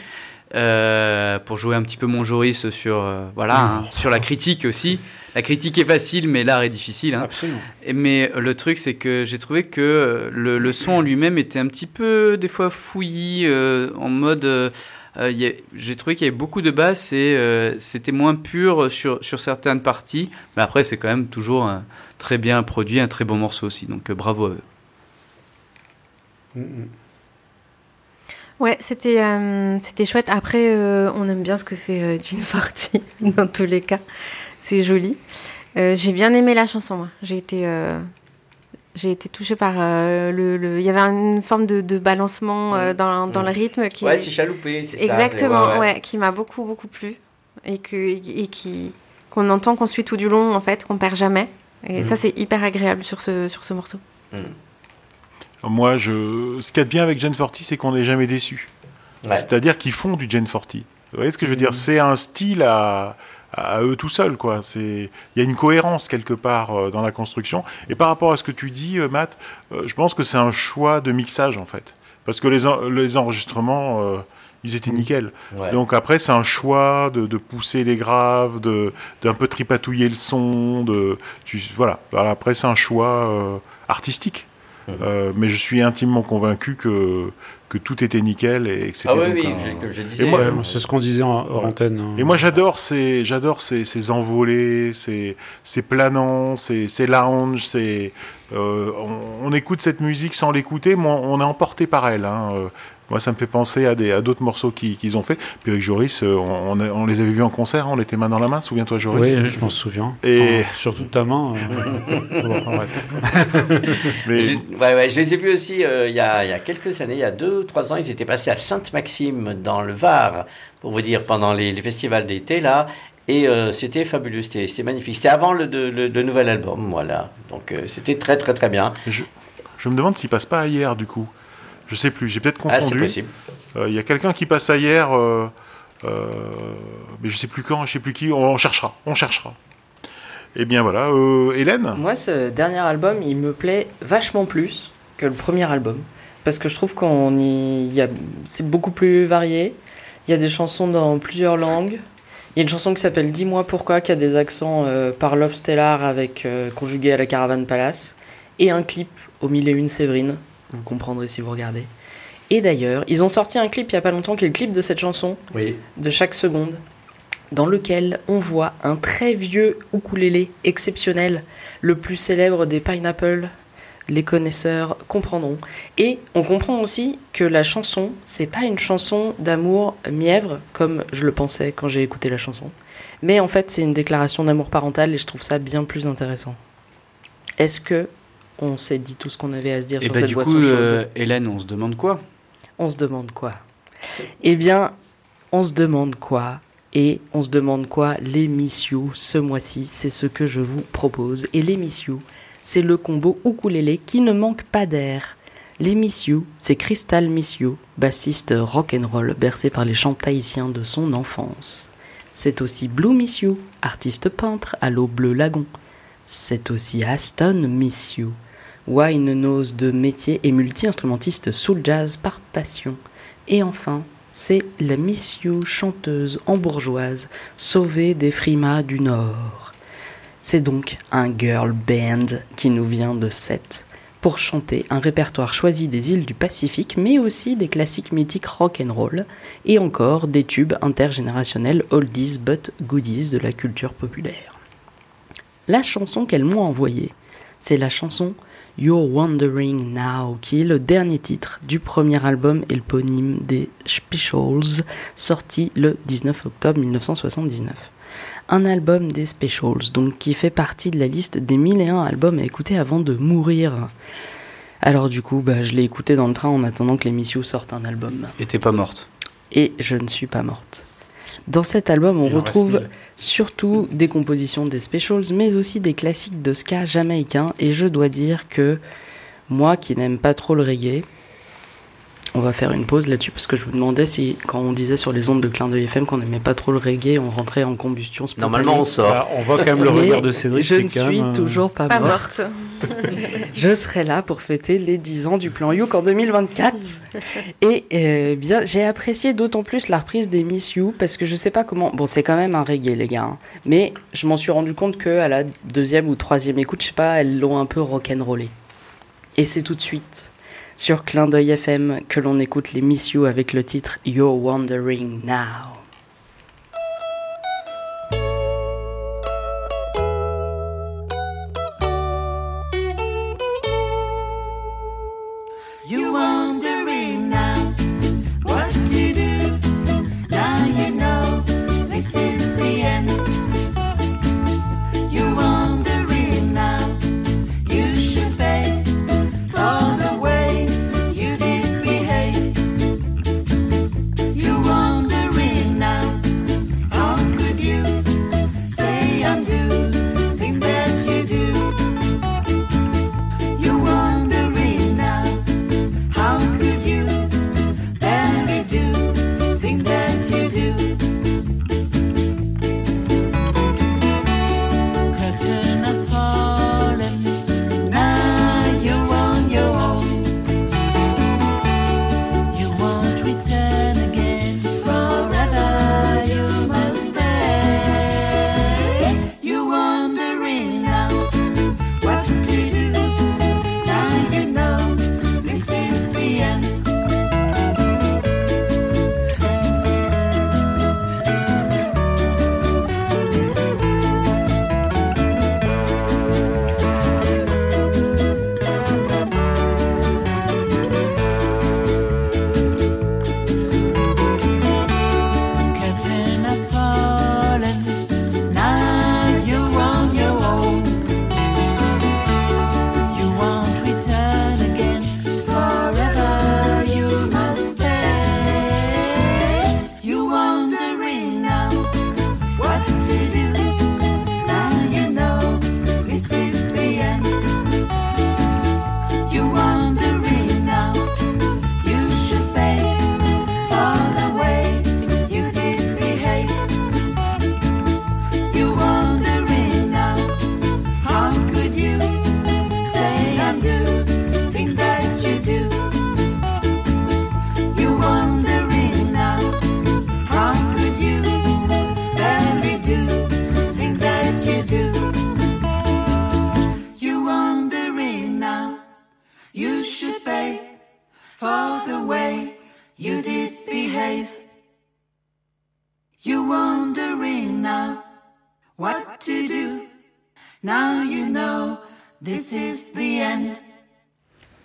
euh, pour jouer un petit peu mon Joris sur, euh, voilà, hein, sur la critique aussi. La critique est facile, mais l'art est difficile. hein. Absolument. Mais le truc, c'est que j'ai trouvé que euh, le, le son en lui-même était un petit peu, des fois, fouillis, euh, en mode. euh, euh, j'ai trouvé qu'il y avait beaucoup de basses et euh, c'était moins pur sur, sur certaines parties. Mais après, c'est quand même toujours un très bien produit, un très bon morceau aussi. Donc euh, bravo à eux. Mm, mm. Ouais, c'était euh, c'était chouette. Après, euh, on aime bien ce que fait euh, Jean Forti, [laughs] dans tous les cas. C'est joli. Euh, j'ai bien aimé la chanson, moi. J'ai été, j'ai été touchée par le, le- Il y avait une forme de, de balancement euh, dans, dans le rythme qui. Ouais, c'est chaloupé, c'est ça, Exactement, c'est- ouais, ouais, ouais. qui m'a beaucoup, beaucoup plu. Et, que, et qui qu'on entend, qu'on suit tout du long, en fait, qu'on perd jamais. Et ça, c'est hyper agréable sur ce, sur ce morceau. Moi, je... ce qu'il y a de bien avec Gen 40, c'est qu'on n'est jamais déçu. Ouais. C'est-à-dire qu'ils font du Gen 40. Vous voyez ce que je veux dire? C'est un style à, à eux tout seuls, quoi. C'est il y a une cohérence quelque part euh, dans la construction. Et par rapport à ce que tu dis, euh, Matt, euh, je pense que c'est un choix de mixage en fait, parce que les, en- les enregistrements, ils étaient nickel. Ouais. Donc après, c'est un choix de, de pousser les graves, de d'un peu tripatouiller le son, de tu, voilà. Après, c'est un choix artistique. Mhm. Euh, mais je suis intimement convaincu que que tout était nickel et que c'était Ah oui, oui, un- je disais. Moi, c'est ce qu'on disait en hors Ouais. antenne. hein. et moi j'adore ces, j'adore ces, ces envolées, ces, ces planants, ces, ces lounges, ces, euh, on, on écoute cette musique sans l'écouter, mais on, on est emporté par elle. hein. Moi, ça me fait penser à des, à d'autres morceaux qui- qu'ils ont fait. Puis avec Joris, euh, on, on a- on les avait vus en concert, on était main dans la main. Souviens-toi, Joris. Oui, je m'en souviens. Et- Enfin, surtout de ta main. euh, [laughs] bon, bref. [laughs] Mais J'ai- Ouais, ouais, je les ai vus aussi euh, il y, a, il y a quelques années, il y a deux ou trois ans, ils étaient passés à Sainte-Maxime dans le Var, pour vous dire, pendant les, les festivals d'été là. Et euh, c'était fabuleux, c'était c'était magnifique. C'était avant le, de- le- le nouvel album, voilà. Donc euh, c'était très très très bien. je, je me demande s'il passe pas hier, du coup. Je sais plus, j'ai peut-être Ah, c'est confondu. Euh, Il y a quelqu'un qui passe hier, euh, euh, mais je sais plus quand, je sais plus qui. On, cherchera, on cherchera. Eh bien voilà, euh, Hélène. Moi, ce dernier album, il me plaît vachement plus que le premier album. Parce que je trouve qu'on y, y a, c'est beaucoup plus varié. Il y a des chansons dans plusieurs langues. Il y a une chanson qui s'appelle Dis-moi pourquoi, qui a des accents euh, par Love Stellar avec euh, conjugué à la Caravane Palace. Et un clip au mille et une Séverine. Vous comprendrez si vous regardez. Et d'ailleurs, ils ont sorti un clip il y a pas longtemps qui est le clip de cette chanson Oui. de chaque seconde, dans lequel on voit un très vieux ukulélé exceptionnel, le plus célèbre des Pineapple. Les connaisseurs comprendront. Et on comprend aussi que la chanson, c'est pas une chanson d'amour mièvre, comme je le pensais quand j'ai écouté la chanson. Mais en fait, c'est une déclaration d'amour parental et je trouve ça bien plus intéressant. Est-ce que on s'est dit tout ce qu'on avait à se dire Et sur bah, cette du boisson coup, chaude euh, Hélène, on se demande quoi? On se demande quoi? Eh bien, on se demande quoi? Et on se demande quoi? L'émission, ce mois-ci, c'est ce que je vous propose. Et l'émission, c'est le combo ukulélé qui ne manque pas d'air. L'émission, c'est Crystal Missio, bassiste rock'n'roll bercé par les chants tahitiens de son enfance. C'est aussi Blue Missio, artiste peintre à l'eau bleu lagon. C'est aussi Aston Missio, wine nose de métier et multi-instrumentiste soul jazz par passion. Et enfin, c'est la Missio chanteuse hambourgeoise sauvée des frimas du Nord. C'est donc un girl band qui nous vient de Sète pour chanter un répertoire choisi des îles du Pacifique, mais aussi des classiques mythiques rock and roll et encore des tubes intergénérationnels oldies but goodies de la culture populaire. La chanson qu'elles m'ont envoyée, C'est la chanson You're Wandering Now, qui est le dernier titre du premier album éponyme des Specials, sorti le 19 octobre 1979. Un album des Specials, donc qui fait partie de la liste des 1001 albums à écouter avant de mourir. Alors du coup, bah, je l'ai écouté dans le train en attendant que l'émission sorte un album. Et t'es pas morte. Et je ne suis pas morte. Dans cet album, on Il retrouve surtout des compositions des specials, mais aussi des classiques de ska jamaïcain. Et je dois dire que moi qui n'aime pas trop le reggae, on va faire une pause là-dessus parce que je me demandais si, quand on disait sur les ondes de Clin d'œil FM qu'on n'aimait pas trop le reggae, on rentrait en combustion spontanée. Normalement, on sort. Bah, on voit quand même le regard de Cédric. Je ne suis même, euh, toujours pas, Pas morte. morte. [laughs] Je serai là pour fêter les 10 ans du plan Youk en 2024. Et euh, bien, j'ai apprécié d'autant plus la reprise des Miss You parce que je sais pas comment. Bon, c'est quand même un reggae, les gars. hein. Mais je m'en suis rendu compte que à la deuxième ou troisième écoute, je sais pas, elles l'ont un peu rock'n'rollé. Et c'est tout de suite sur Clin d'œil FM que l'on écoute les Miss You avec le titre You're Wandering Now.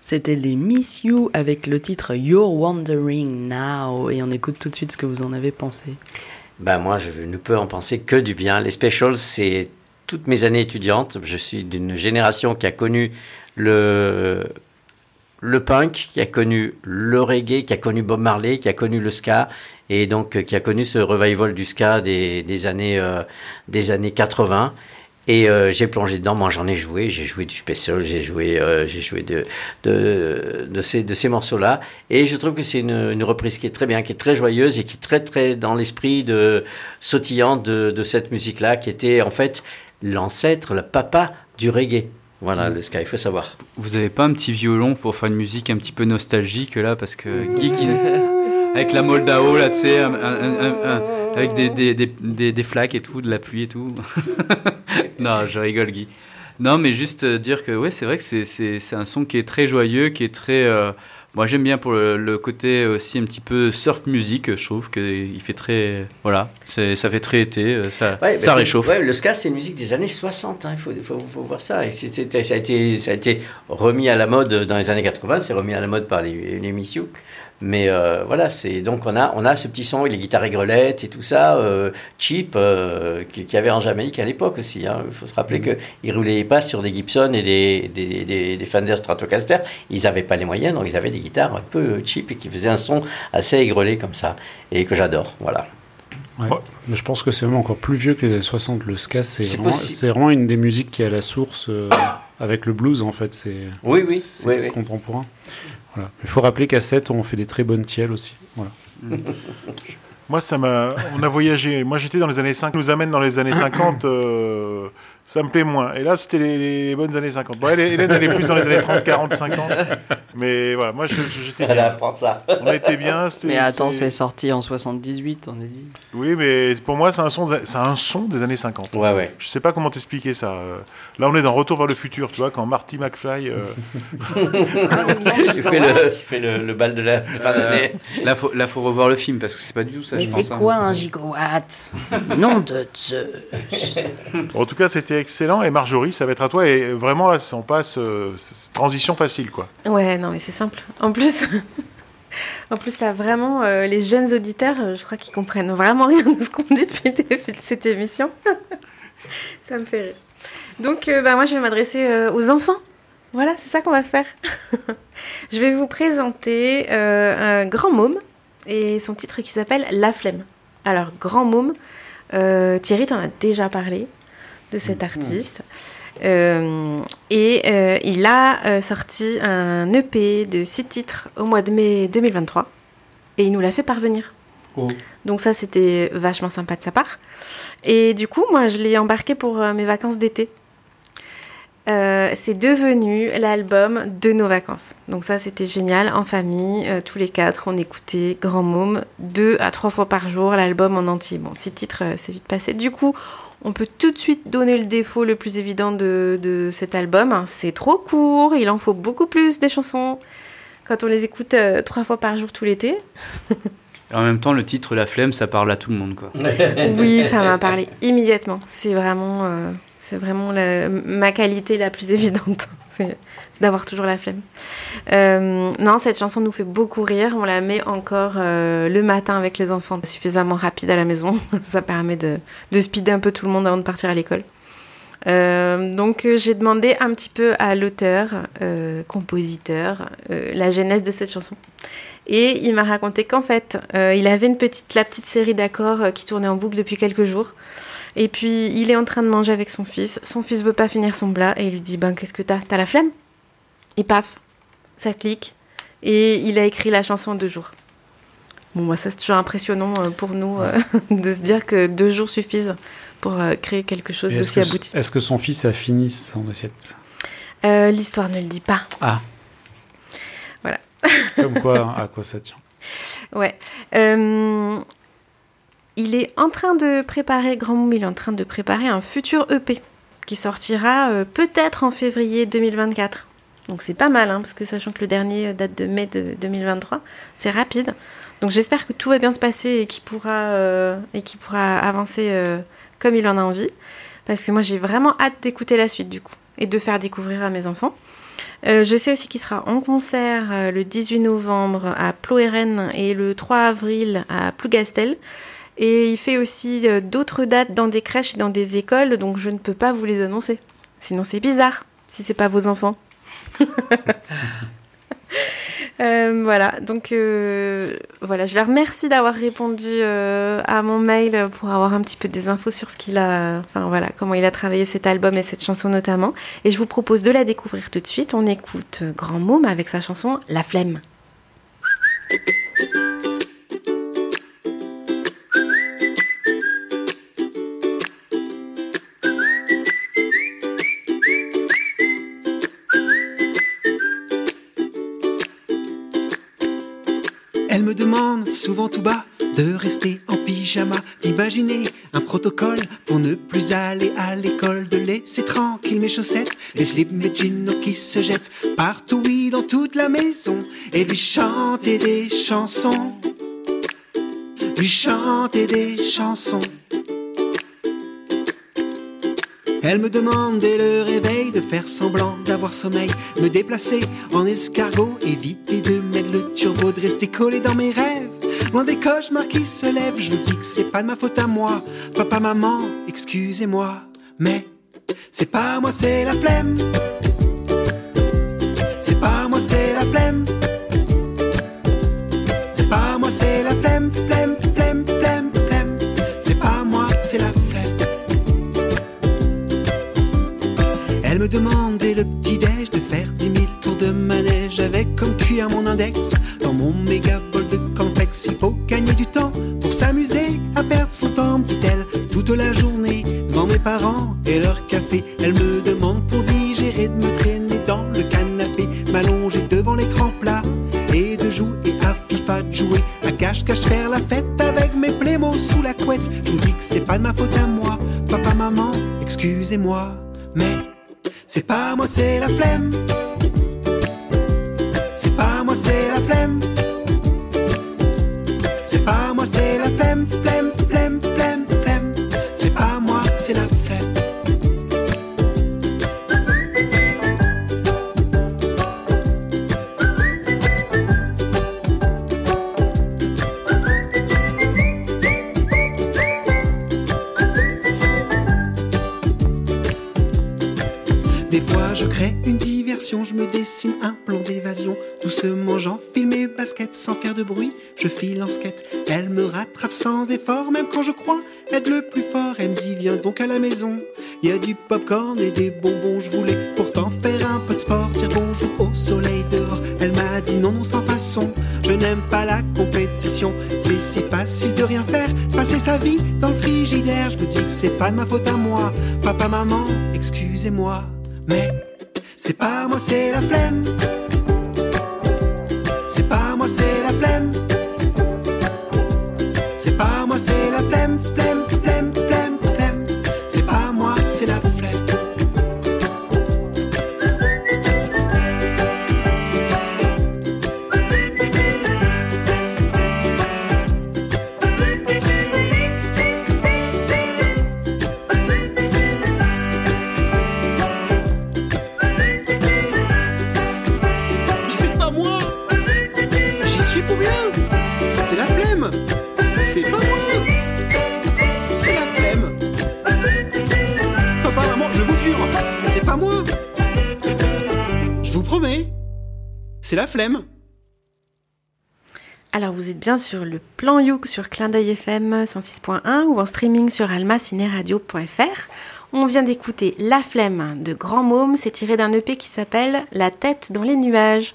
C'était les Miss You avec le titre You're Wandering Now. Et on écoute tout de suite ce que vous en avez pensé. Ben moi, je ne peux en penser que du bien. Les specials, c'est toutes mes années étudiantes. Je suis d'une génération qui a connu le, le punk, qui a connu le reggae, qui a connu Bob Marley, qui a connu le ska, et donc euh, qui a connu ce revival du ska des, des années, euh, des années 80. Et euh, j'ai plongé dedans, moi j'en ai joué, j'ai joué du special, j'ai joué, euh, j'ai joué de, de, de ces, de ces morceaux-là. Et je trouve que c'est une, une reprise qui est très bien, qui est très joyeuse et qui est très très dans l'esprit de sautillant de, de cette musique-là, qui était en fait l'ancêtre, le papa du reggae. Voilà le ska, il faut savoir. Vous avez pas un petit violon pour faire une musique un petit peu nostalgique là Parce que Guy, qui- [laughs] avec la Moldao là, tu sais, un- un- un- un- avec des, des, des, flaques et tout, de la pluie et tout. [laughs] non, je rigole, Guy. Non, mais juste euh, dire que ouais, c'est vrai que c'est- un son qui est très joyeux, qui est très. euh, Moi j'aime bien pour le, le côté aussi un petit peu surf music, je trouve qu'il fait très... Voilà, ça fait très été, euh, ça, Ouais, ça c'est- réchauffe. ouais, le ska, c'est une musique des années 60. hein, Il faut, faut, faut voir ça. Et ça, a été, ça a été remis à la mode dans les années 80. C'est remis à la mode par les, les. Mais euh, voilà, c'est donc on a, on a ce petit son et les guitares aigrelettes et tout ça, euh, cheap, euh, qu'il y avait en Jamaïque à l'époque aussi. hein. Il faut se rappeler Mhm. qu'ils ne roulaient pas sur des Gibson et des, des, des, des Fender Stratocaster. Ils n'avaient pas les moyens, donc ils avaient des guitares un peu cheap et qui faisaient un son assez aigrelé comme ça. Et que j'adore. Voilà. Ouais. Ouais. Mais je pense que c'est même encore plus vieux que les années 60. Le ska, c'est C'est vraiment, vraiment une des musiques qui est à la source euh, avec le blues, en fait. C'est Oui, oui, c'est oui, oui. Il faut rappeler qu'à 7, on fait des très bonnes tielles aussi. Voilà. Moi, ça m'a. On a voyagé. Moi, j'étais dans les années 50. nous amène dans les années 50. euh, Ça me plaît moins. Et là, c'était les, les bonnes années 50. Bon, elle, Hélène, elle est plus dans les années 30, 40, 50. Mais voilà, moi, je- je- j'étais bien. ça. On était bien. c'était- Mais attends, c'est- c'est sorti en 78, on a dit. Oui, mais pour moi, c'est un, son, c'est un son des années 50. Ouais, ouais. Je sais pas comment t'expliquer ça. euh. Là, on est dans Retour vers le futur, tu vois, quand Marty McFly. euh, [laughs] tu fais, le, tu fais le, le bal de la fin Euh, d'année. Là, faut, là, faut revoir le film parce que c'est pas du tout ça. Mais je c'est pense, hein. quoi un gigawatt Nom de Zeus. En tout cas, c'était excellent. Et Marjorie, ça va être à toi. Et vraiment, là, on passe. euh, transition facile, quoi. Ouais, non, mais c'est simple. En plus, [laughs] en plus là, vraiment, euh, les jeunes auditeurs, euh, je crois qu'ils comprennent vraiment rien de ce qu'on dit depuis de cette émission. [laughs] ça me fait rire. Donc, euh, bah, moi, je vais m'adresser euh, aux enfants. Voilà, c'est ça qu'on va faire. [laughs] je vais vous présenter un grand môme et son titre qui s'appelle La Flemme. Alors, grand môme, Thierry t'en a déjà parlé de cet artiste. Euh, et euh, il a euh, sorti un EP de six titres au mois de mai 2023 et il nous l'a fait parvenir. Oh. Donc ça c'était vachement sympa de sa part. Et du coup moi je l'ai embarqué pour mes vacances d'été. C'est devenu l'album de nos vacances. Donc ça c'était génial en famille, tous les quatre on écoutait Grand Môme deux à trois fois par jour l'album en entier. Bon six titres c'est vite passé. Du coup on peut tout de suite donner le défaut le plus évident de, de cet album. C'est trop court, il en faut beaucoup plus des chansons quand on les écoute euh, trois fois par jour tout l'été. Et [laughs] en même temps, le titre La Flemme, ça parle à tout le monde. Quoi. [laughs] Oui, ça m'a parlé immédiatement. C'est vraiment, euh, c'est vraiment ma qualité la plus [laughs] évidente. C'est d'avoir toujours la flemme. Euh, non, cette chanson nous fait beaucoup rire. On la met encore euh, le matin avec les enfants, suffisamment rapide à la maison. [laughs] Ça permet de, de speeder un peu tout le monde avant de partir à l'école. Euh, donc j'ai demandé un petit peu à l'auteur, compositeur, la genèse de cette chanson. Et il m'a raconté qu'en fait, il avait une petite, la petite série d'accords qui tournait en boucle depuis quelques jours. Et puis il est en train de manger avec son fils. Son fils veut pas finir son plat et il lui dit Ben qu'est-ce que t'as? T'as la flemme? Et paf, ça clique. Et il a écrit la chanson en deux jours. Bon, moi, ça c'est toujours impressionnant euh, pour nous euh, [laughs] de se dire que deux jours suffisent pour euh, créer quelque chose d'aussi abouti. est-ce que son fils a fini son assiette? Euh, L'histoire ne le dit pas. Ah. Voilà. Comme quoi, [laughs] à quoi ça tient? Ouais. Euh, il est en train de préparer, Grand Moum, il est en train de préparer un futur EP qui sortira euh, peut-être en février 2024. Donc c'est pas mal, hein, parce que sachant que le dernier date de mai de 2023, c'est rapide. Donc j'espère que tout va bien se passer et qu'il pourra, euh, et pourra avancer euh, comme il en a envie. Parce que moi j'ai vraiment hâte d'écouter la suite du coup et de faire découvrir à mes enfants. Euh, je sais aussi qu'il sera en concert euh, le 18 novembre à Ploeren et le 3 avril à Plougastel. Et il fait aussi euh, d'autres dates dans des crèches et dans des écoles, donc je ne peux pas vous les annoncer. Sinon c'est bizarre si c'est pas vos enfants. [laughs] Euh, voilà, donc euh, voilà, je leur remercie d'avoir répondu euh, à mon mail pour avoir un petit peu des infos sur ce qu'il a, enfin voilà, comment il a travaillé cet album et cette chanson notamment. Et je vous propose de la découvrir tout de suite. On écoute Grand Môme avec sa chanson La Flemme. Demande souvent tout bas de rester en pyjama, d'imaginer un protocole pour ne plus aller à l'école, de laisser tranquille mes chaussettes, les slips, mes jeans qui se jettent partout, oui, dans toute la maison, et lui chanter des chansons, lui chanter des chansons. Elle me demande dès le réveil de faire semblant d'avoir sommeil, me déplacer en escargot, éviter de le turbo, de rester collé dans mes rêves. Loin des cauchemars qui se lèvent, je vous dis que c'est pas de ma faute à moi. Papa, maman, excusez-moi, mais c'est pas moi, c'est la flemme. C'est pas moi, c'est la flemme. C'est pas moi, c'est la flemme, flemme, flemme, flemme, flemme. C'est pas moi, c'est la flemme. Elle me demandait le petit-déj de faire dix mille tours de manège avec comme cuir mon index méga bol de cornflakes. Il faut gagner du temps pour s'amuser à perdre son temps, dit-elle, toute la journée devant mes parents et leur café. Elle me demande pour digérer de me traîner dans le canapé, m'allonger devant l'écran plat et de jouer à FIFA, de jouer à cache-cache, faire la fête avec mes plémos sous la couette. Je vous dis que c'est pas de ma faute à moi, papa, maman, excusez-moi, mais c'est pas moi, c'est la flemme. Excusez-moi. La flemme Alors vous êtes bien sur le plan Youk sur Clin d'œil FM 106.1 ou en streaming sur almacineradio.fr. On vient d'écouter La Flemme de Grand Môme, c'est tiré d'un EP qui s'appelle La tête dans les nuages.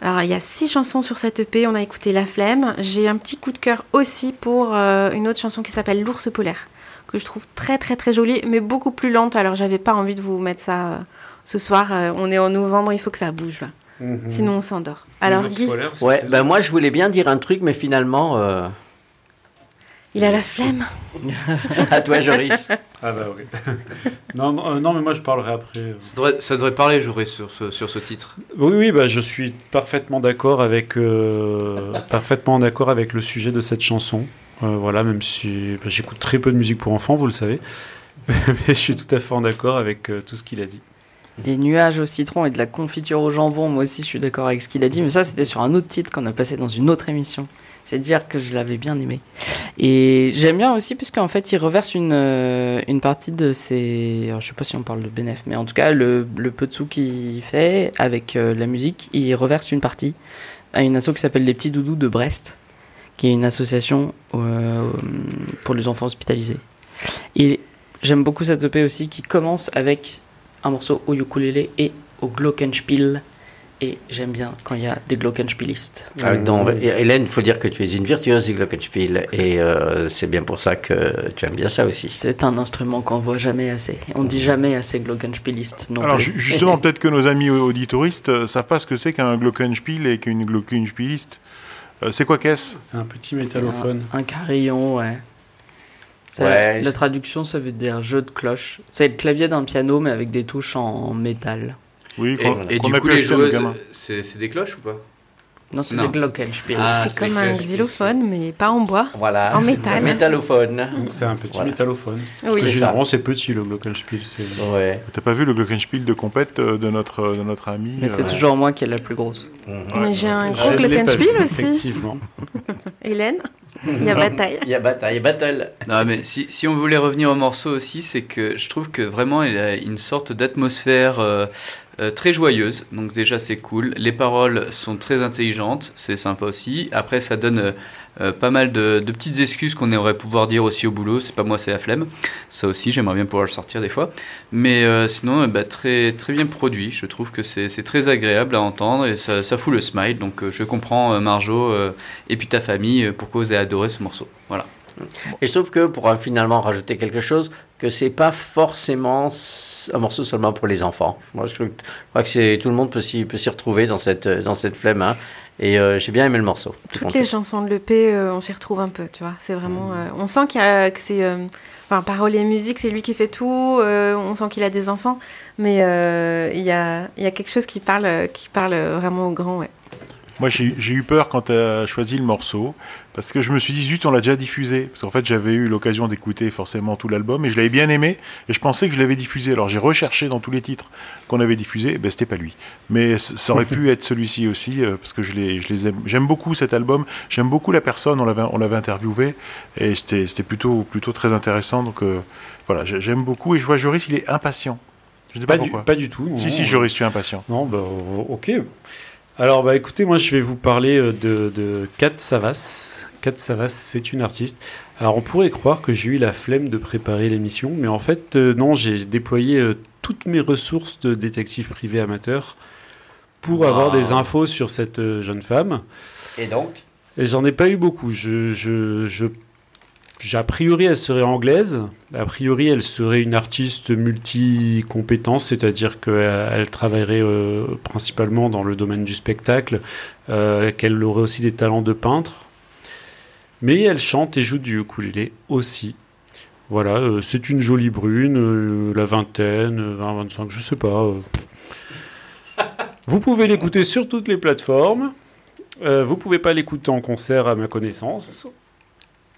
Alors il y a six chansons sur cet EP, on a écouté La Flemme. J'ai un petit coup de cœur aussi pour euh, une autre chanson qui s'appelle L'ours polaire, que je trouve très très très jolie, mais beaucoup plus lente. Alors j'avais pas envie de vous mettre ça euh, ce soir. Euh, on est en novembre, il faut que ça bouge là. Sinon on s'endort. Alors Guy, Ouais, ben moi je voulais bien dire un truc, mais finalement, euh, il a la flemme. [laughs] à toi Joris. Ah bah oui. [laughs] non, non, euh, non, mais moi je parlerai après. Ça devrait, ça devrait parler, j'aurais sur ce, sur ce titre. Oui, oui, bah, je suis parfaitement d'accord avec, euh, parfaitement d'accord avec le sujet de cette chanson. Euh, voilà, même si bah, j'écoute très peu de musique pour enfants, vous le savez. [laughs] Mais je suis tout à fait en accord avec euh, tout ce qu'il a dit. Des nuages au citron et de la confiture au jambon, moi aussi je suis d'accord avec ce qu'il a dit, mais ça c'était sur un autre titre qu'on a passé dans une autre émission. C'est dire que je l'avais bien aimé. Et j'aime bien aussi puisqu'en fait il reverse une, euh, une partie de ses... alors, je sais pas si on parle de bénéf, mais en tout cas le, le peu de sous qu'il fait avec euh, la musique, il reverse une partie à une asso qui s'appelle Les Petits Doudous de Brest, qui est une association euh, pour les enfants hospitalisés. Et j'aime beaucoup cette EP aussi qui commence avec un morceau au ukulélé et au glockenspiel. Et j'aime bien quand il y a des glockenspielistes. Ah, donc, Hélène, il faut dire que tu es une virtuose du glockenspiel et euh, c'est bien pour ça que tu aimes bien ça aussi. C'est un instrument qu'on voit jamais assez. On dit jamais assez glockenspieliste non Alors plus. ju- justement, [laughs] peut-être que nos amis auditoristes ne savent pas ce que c'est qu'un glockenspiel et qu'une glockenspieliste. Euh, c'est quoi qu'est-ce? C'est un petit métallophone. Un, un carillon, ouais. Ça- Ouais, La traduction, ça veut dire jeu de cloche. C'est le clavier d'un piano, mais avec des touches en métal. Oui, Et, du coup, les joueuses, c'est des cloches ou pas? Non, c'est des glockenspiel. Ah, c'est comme un xylophone, mais pas en bois. Voilà. En métal. Un métallophone. C'est un petit Voilà. métallophone. Parce Oui. que C'est généralement c'est petit le glockenspiel. Ouais. T'as pas vu le glockenspiel de compète euh, de notre, de notre ami Mais c'est euh, toujours moi qui est la plus grosse. Mais j'ai un Ouais, gros glockenspiel aussi. Effectivement. [laughs] Hélène, il y a [laughs] bataille. Il y a bataille, il y a battle. Non, mais si, si on voulait revenir au morceau aussi, c'est que je trouve que vraiment il a une sorte d'atmosphère euh, euh, très joyeuse. Donc déjà c'est cool. Les paroles sont très intelligentes, c'est sympa aussi. Après ça donne euh, euh, pas mal de, de petites excuses qu'on aimerait pouvoir dire aussi au boulot. C'est pas moi, c'est la flemme. Ça aussi, j'aimerais bien pouvoir le sortir des fois. Mais sinon, bah, très, très bien produit. Je trouve que c'est très agréable à entendre et ça, ça fout le smile. Donc je comprends Marjo et puis ta famille pourquoi vous avez adoré ce morceau. Voilà. Et je trouve que pour finalement rajouter quelque chose, que c'est pas forcément un morceau seulement pour les enfants. Moi, je, crois que c'est tout le monde peut s'y peut s'y retrouver dans cette dans cette flemme. hein. Et euh, j'ai bien aimé le morceau. Toutes les chansons de l'EP, euh, on s'y retrouve un peu, tu vois. C'est vraiment. euh, on sent qu'il y a, que c'est. Enfin, paroles et musique, c'est lui qui fait tout. on sent qu'il a des enfants. Mais il y, a, y a quelque chose qui parle, qui parle vraiment au grand, ouais. Moi, j'ai eu peur quand tu as choisi le morceau, parce que je me suis dit, zut, on l'a déjà diffusé. Parce qu'en fait, j'avais eu l'occasion d'écouter forcément tout l'album, et je l'avais bien aimé, et je pensais que je l'avais diffusé. Alors j'ai recherché dans tous les titres qu'on avait diffusés, ben c'était pas lui. Mais ça aurait pu [laughs] être celui-ci aussi, euh, parce que je les, je les aime. J'aime beaucoup cet album, j'aime beaucoup la personne, on l'avait interviewé, et c'était plutôt, plutôt très intéressant. Donc euh, voilà, j'ai- j'aime beaucoup, et je vois Joris, il est impatient. Je ne sais pas, Pas du, pas du tout. Si, non. si, Joris, tu es impatient. Non, bah, ok. Alors, bah, écoutez, moi, je vais vous parler euh, de, de Kat Savas. Kat Savas, c'est une artiste. Alors, on pourrait croire que j'ai eu la flemme de préparer l'émission, mais en fait, euh, non, j'ai déployé euh, toutes mes ressources de détective privé amateur pour avoir Wow. des infos sur cette euh, jeune femme. Et donc? Et j'en ai pas eu beaucoup. Je, je, je, a priori, elle serait anglaise. A priori, elle serait une artiste multi-compétence, c'est-à-dire qu'elle elle travaillerait euh, principalement dans le domaine du spectacle, euh, qu'elle aurait aussi des talents de peintre. Mais elle chante et joue du ukulélé aussi. Voilà, euh, c'est une jolie brune, la vingtaine, euh, 20, 25, je sais pas. Vous pouvez l'écouter sur toutes les plateformes. Vous pouvez pas l'écouter en concert à ma connaissance.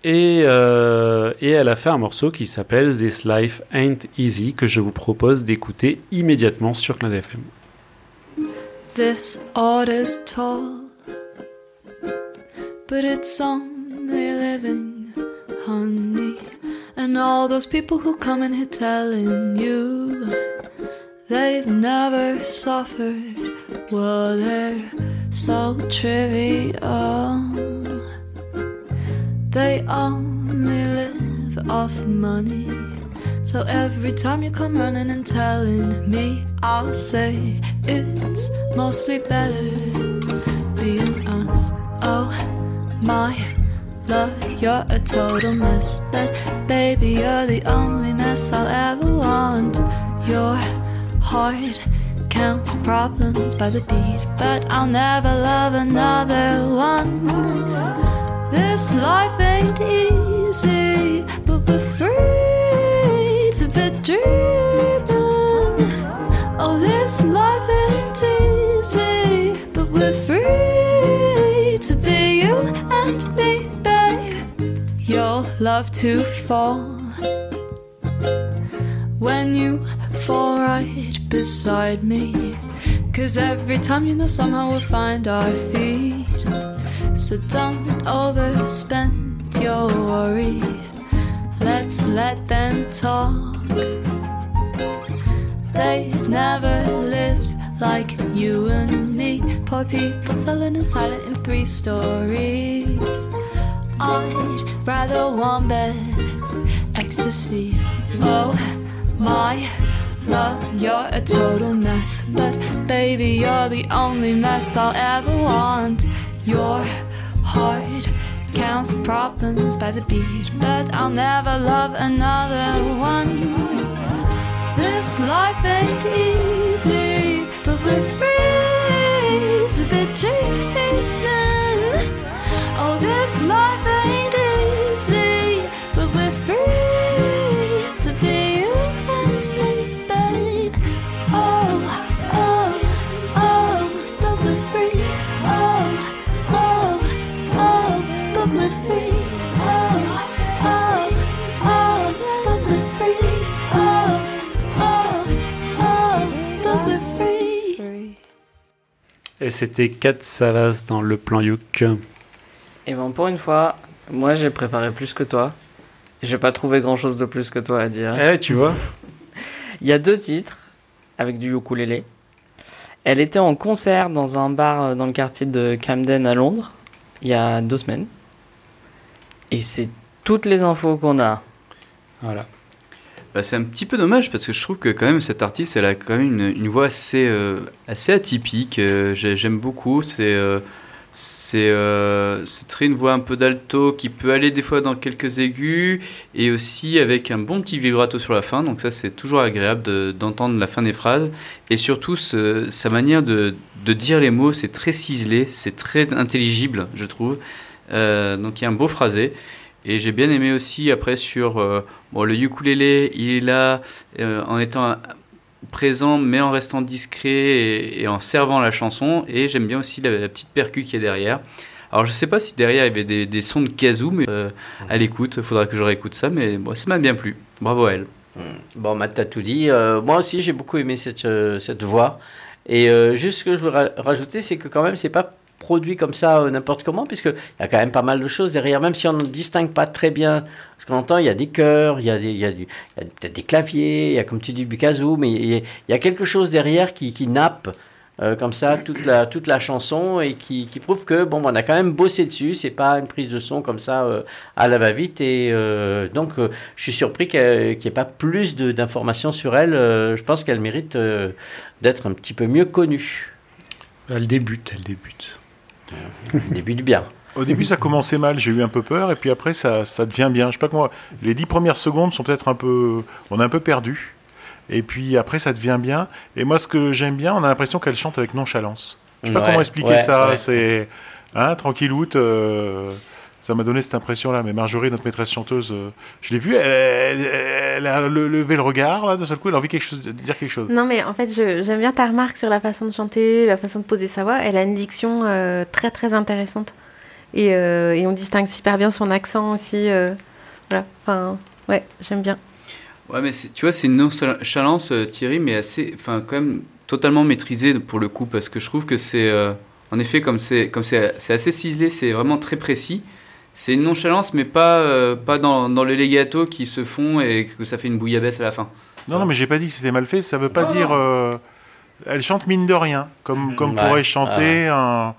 Et, euh, et elle a fait un morceau qui s'appelle This Life Ain't Easy que je vous propose d'écouter immédiatement sur Clin FM. This order's tall, but it's only living, honey. And all those people who come in here telling you they've never suffered, well, they're so trivial. They only live off money. So every time you come running and telling me, I'll say it's mostly better being us. Oh my love, you're a total mess. But baby, you're the only mess I'll ever want. Your heart counts problems by the beat, but I'll never love another one. This life ain't easy, but we're free to be dreaming. Oh, this life ain't easy, but we're free to be you and me, babe. You'll love to fall when you fall right beside me. Cause every time you know somehow we'll find our feet. So don't overspend your worry. Let's let them talk. They've never lived like you and me. Poor people selling and silent in three stories. I'd rather one bed, ecstasy. Oh my love, you're a total mess. But baby, you're the only mess I'll ever want. Your heart counts problems by the beat, but I'll never love another one. This life ain't easy, but we're free to be dreaming. Et c'était 4 Savas dans le plan Youk. Et bon, pour une fois, moi j'ai préparé plus que toi. J'ai pas trouvé grand chose de plus que toi à dire. Eh, tu vois Il y a deux titres avec du ukulélé. Elle était en concert dans un bar euh, dans le quartier de Camden à Londres il y a deux semaines. Et c'est toutes les infos qu'on a. Voilà. Bah, c'est un petit peu dommage parce que je trouve que quand même cette artiste, elle a quand même une, voix assez, euh, assez atypique. Euh, j'ai- J'aime beaucoup. C'est euh, c'est très une voix un peu d'alto qui peut aller des fois dans quelques aigus et aussi avec un bon petit vibrato sur la fin. Donc ça, c'est toujours agréable de- d'entendre la fin des phrases. Et surtout, sa manière de, de dire les mots, c'est très ciselé, c'est très intelligible, je trouve. Donc il y a un beau phrasé. Et j'ai bien aimé aussi après sur euh, le ukulélé, il est là euh, en étant présent mais en restant discret et, en servant la chanson. Et j'aime bien aussi la, petite percu qui est derrière. Alors je sais pas si derrière il y avait des, sons de kazoo, mais euh, à l'écoute, il faudra que je réécoute ça, mais bon, ça m'a bien plu. Bravo à elle. Bon, Matt t'as tout dit. Euh, moi aussi, j'ai beaucoup aimé cette, cette voix. Et juste ce que je veux ra- rajouter, c'est que quand même, c'est pas produit comme ça euh, n'importe comment, puisqu'il y a quand même pas mal de choses derrière, même si on ne distingue pas très bien ce qu'on entend. Il y a des chœurs, il y a, peut-être des claviers, il y a comme tu dis du kazoo, mais il y a, quelque chose derrière qui, nappe. euh, comme ça toute la, chanson et qui, prouve que bon on a quand même bossé dessus c'est pas une prise de son comme ça euh, à la va-vite et euh, donc je suis surpris qu'il n'y ait pas plus d'informations sur elle je pense qu'elle mérite d'être un petit peu mieux connue Elle débute, elle débute. Début du bien Au début, ça commençait mal, j'ai eu un peu peur, et puis après, ça, ça devient bien. Je sais pas comment. Les dix premières secondes sont peut-être un peu. On est un peu perdu. Et puis après, ça devient bien. Et moi, ce que j'aime bien, on a l'impression qu'elle chante avec nonchalance. Je sais pas Ouais, comment expliquer ouais, ça. ouais. C'est. Hein, tranquilloute. euh, Ça m'a donné cette impression-là. Mais Marjorie, notre maîtresse chanteuse, euh, je l'ai vue, elle, elle- elle a le- levé le regard, là, d'un seul coup, elle a envie quelque chose, de dire quelque chose. Non, mais en fait, j'aime bien ta remarque sur la façon de chanter, la façon de poser sa voix. Elle a une diction euh, très très intéressante. Et, euh, et on distingue super bien son accent aussi. euh, voilà, enfin, ouais, j'aime bien. Ouais, mais tu vois, c'est une nonchalance, Thierry, mais assez, enfin, quand même totalement maîtrisée pour le coup, parce que je trouve que c'est, euh, en effet, comme c'est, comme c'est, c'est assez ciselé, c'est vraiment très précis. C'est une nonchalance, mais pas, euh, pas dans, dans le legato qui se font et que ça fait une bouillabaisse à la fin. Non, non, mais j'ai pas dit que c'était mal fait. Ça veut pas Non, dire. non. euh, elle chante mine de rien, comme, comme Ouais. pourrait chanter un,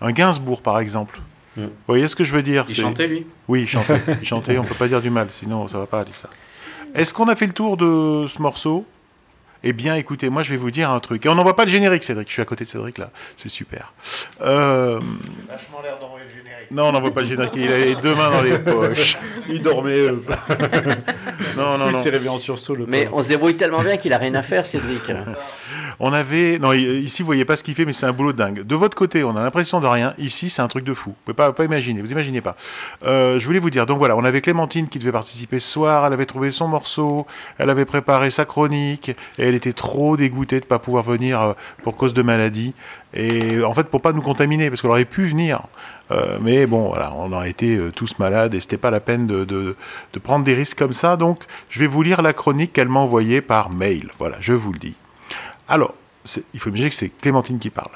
un Gainsbourg, par exemple. Mm. Vous voyez ce que je veux dire? Il c'est- chantait, lui? Oui, il chantait. il chantait, on peut pas dire du mal, sinon ça va pas aller ça. Est-ce qu'on a fait le tour de ce morceau? Eh bien, écoutez, moi je vais vous dire un truc. Et on n'envoie pas le générique, Cédric. Je suis à côté de Cédric là. C'est super. Euh... Vachement l'air d'envoyer le générique. Non, on n'envoie pas le générique. Il a les deux mains dans les poches. Il dormait. euh, Non, non, il non. s'est réveillé en sursaut. Le mais pauvre. on se débrouille tellement bien qu'il a rien à faire Cédric [laughs] On avait. Non, ici, vous voyez pas ce qu'il fait, mais c'est un boulot dingue. De votre côté, on a l'impression de rien. Ici, c'est un truc de fou. Vous pouvez pas, imaginer. Vous imaginez pas. Euh, je voulais vous dire. Donc voilà, on avait Clémentine qui devait participer ce soir. Elle avait trouvé son morceau. Elle avait préparé sa chronique. Et elle était trop dégoûtée de pas pouvoir venir euh, pour cause de maladie. Et en fait, pour pas nous contaminer, parce qu'elle aurait pu venir. Euh, mais bon, voilà, on a été tous malades et c'était pas la peine de, de, de prendre des risques comme ça. Donc, je vais vous lire la chronique qu'elle m'a envoyée par mail. Voilà, je vous le dis. Alors, il faut imaginer que c'est Clémentine qui parle.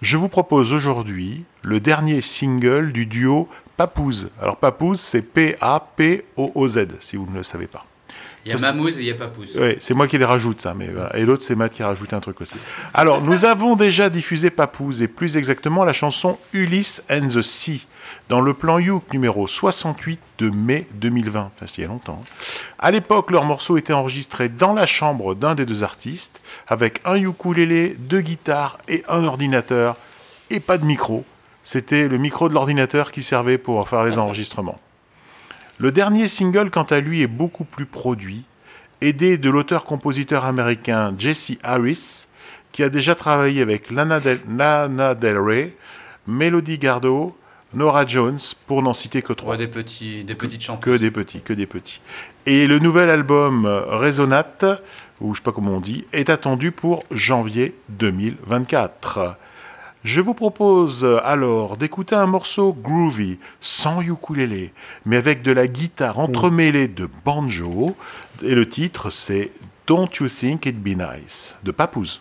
Je vous propose aujourd'hui le dernier single du duo Papouze. Alors Papouze, c'est P-A-P-O-O-Z, si vous ne le savez pas. Il y a Ça, Mamouze et il y a Papouze. Oui, c'est moi qui les rajoute ça, mais voilà. Et l'autre, c'est Matt qui a rajouté un truc aussi. Alors, nous avons déjà diffusé Papouze, et plus exactement la chanson Ulysse and the Sea, dans le plan Youk numéro 68 de mai 2020. Ça, c'était il y a longtemps. hein. À l'époque, leur morceau était enregistré dans la chambre d'un des deux artistes, avec un ukulélé, deux guitares et un ordinateur, et pas de micro. C'était le micro de l'ordinateur qui servait pour faire les enregistrements. Le dernier single, quant à lui, est beaucoup plus produit, aidé de l'auteur-compositeur américain Jesse Harris, qui a déjà travaillé avec Lana Del, Lana Del Rey, Melody Gardot, Nora Jones, pour n'en citer que trois. Des, petits, des petites Que chanteuses. des petits, que des petits. Et le nouvel album euh, Résonate, ou je sais pas comment on dit, est attendu pour janvier 2024. Je vous propose euh, alors d'écouter un morceau groovy, sans ukulélé, mais avec de la guitare entremêlée de banjo. Et le titre, c'est Don't You Think It'd Be Nice, de Papouze.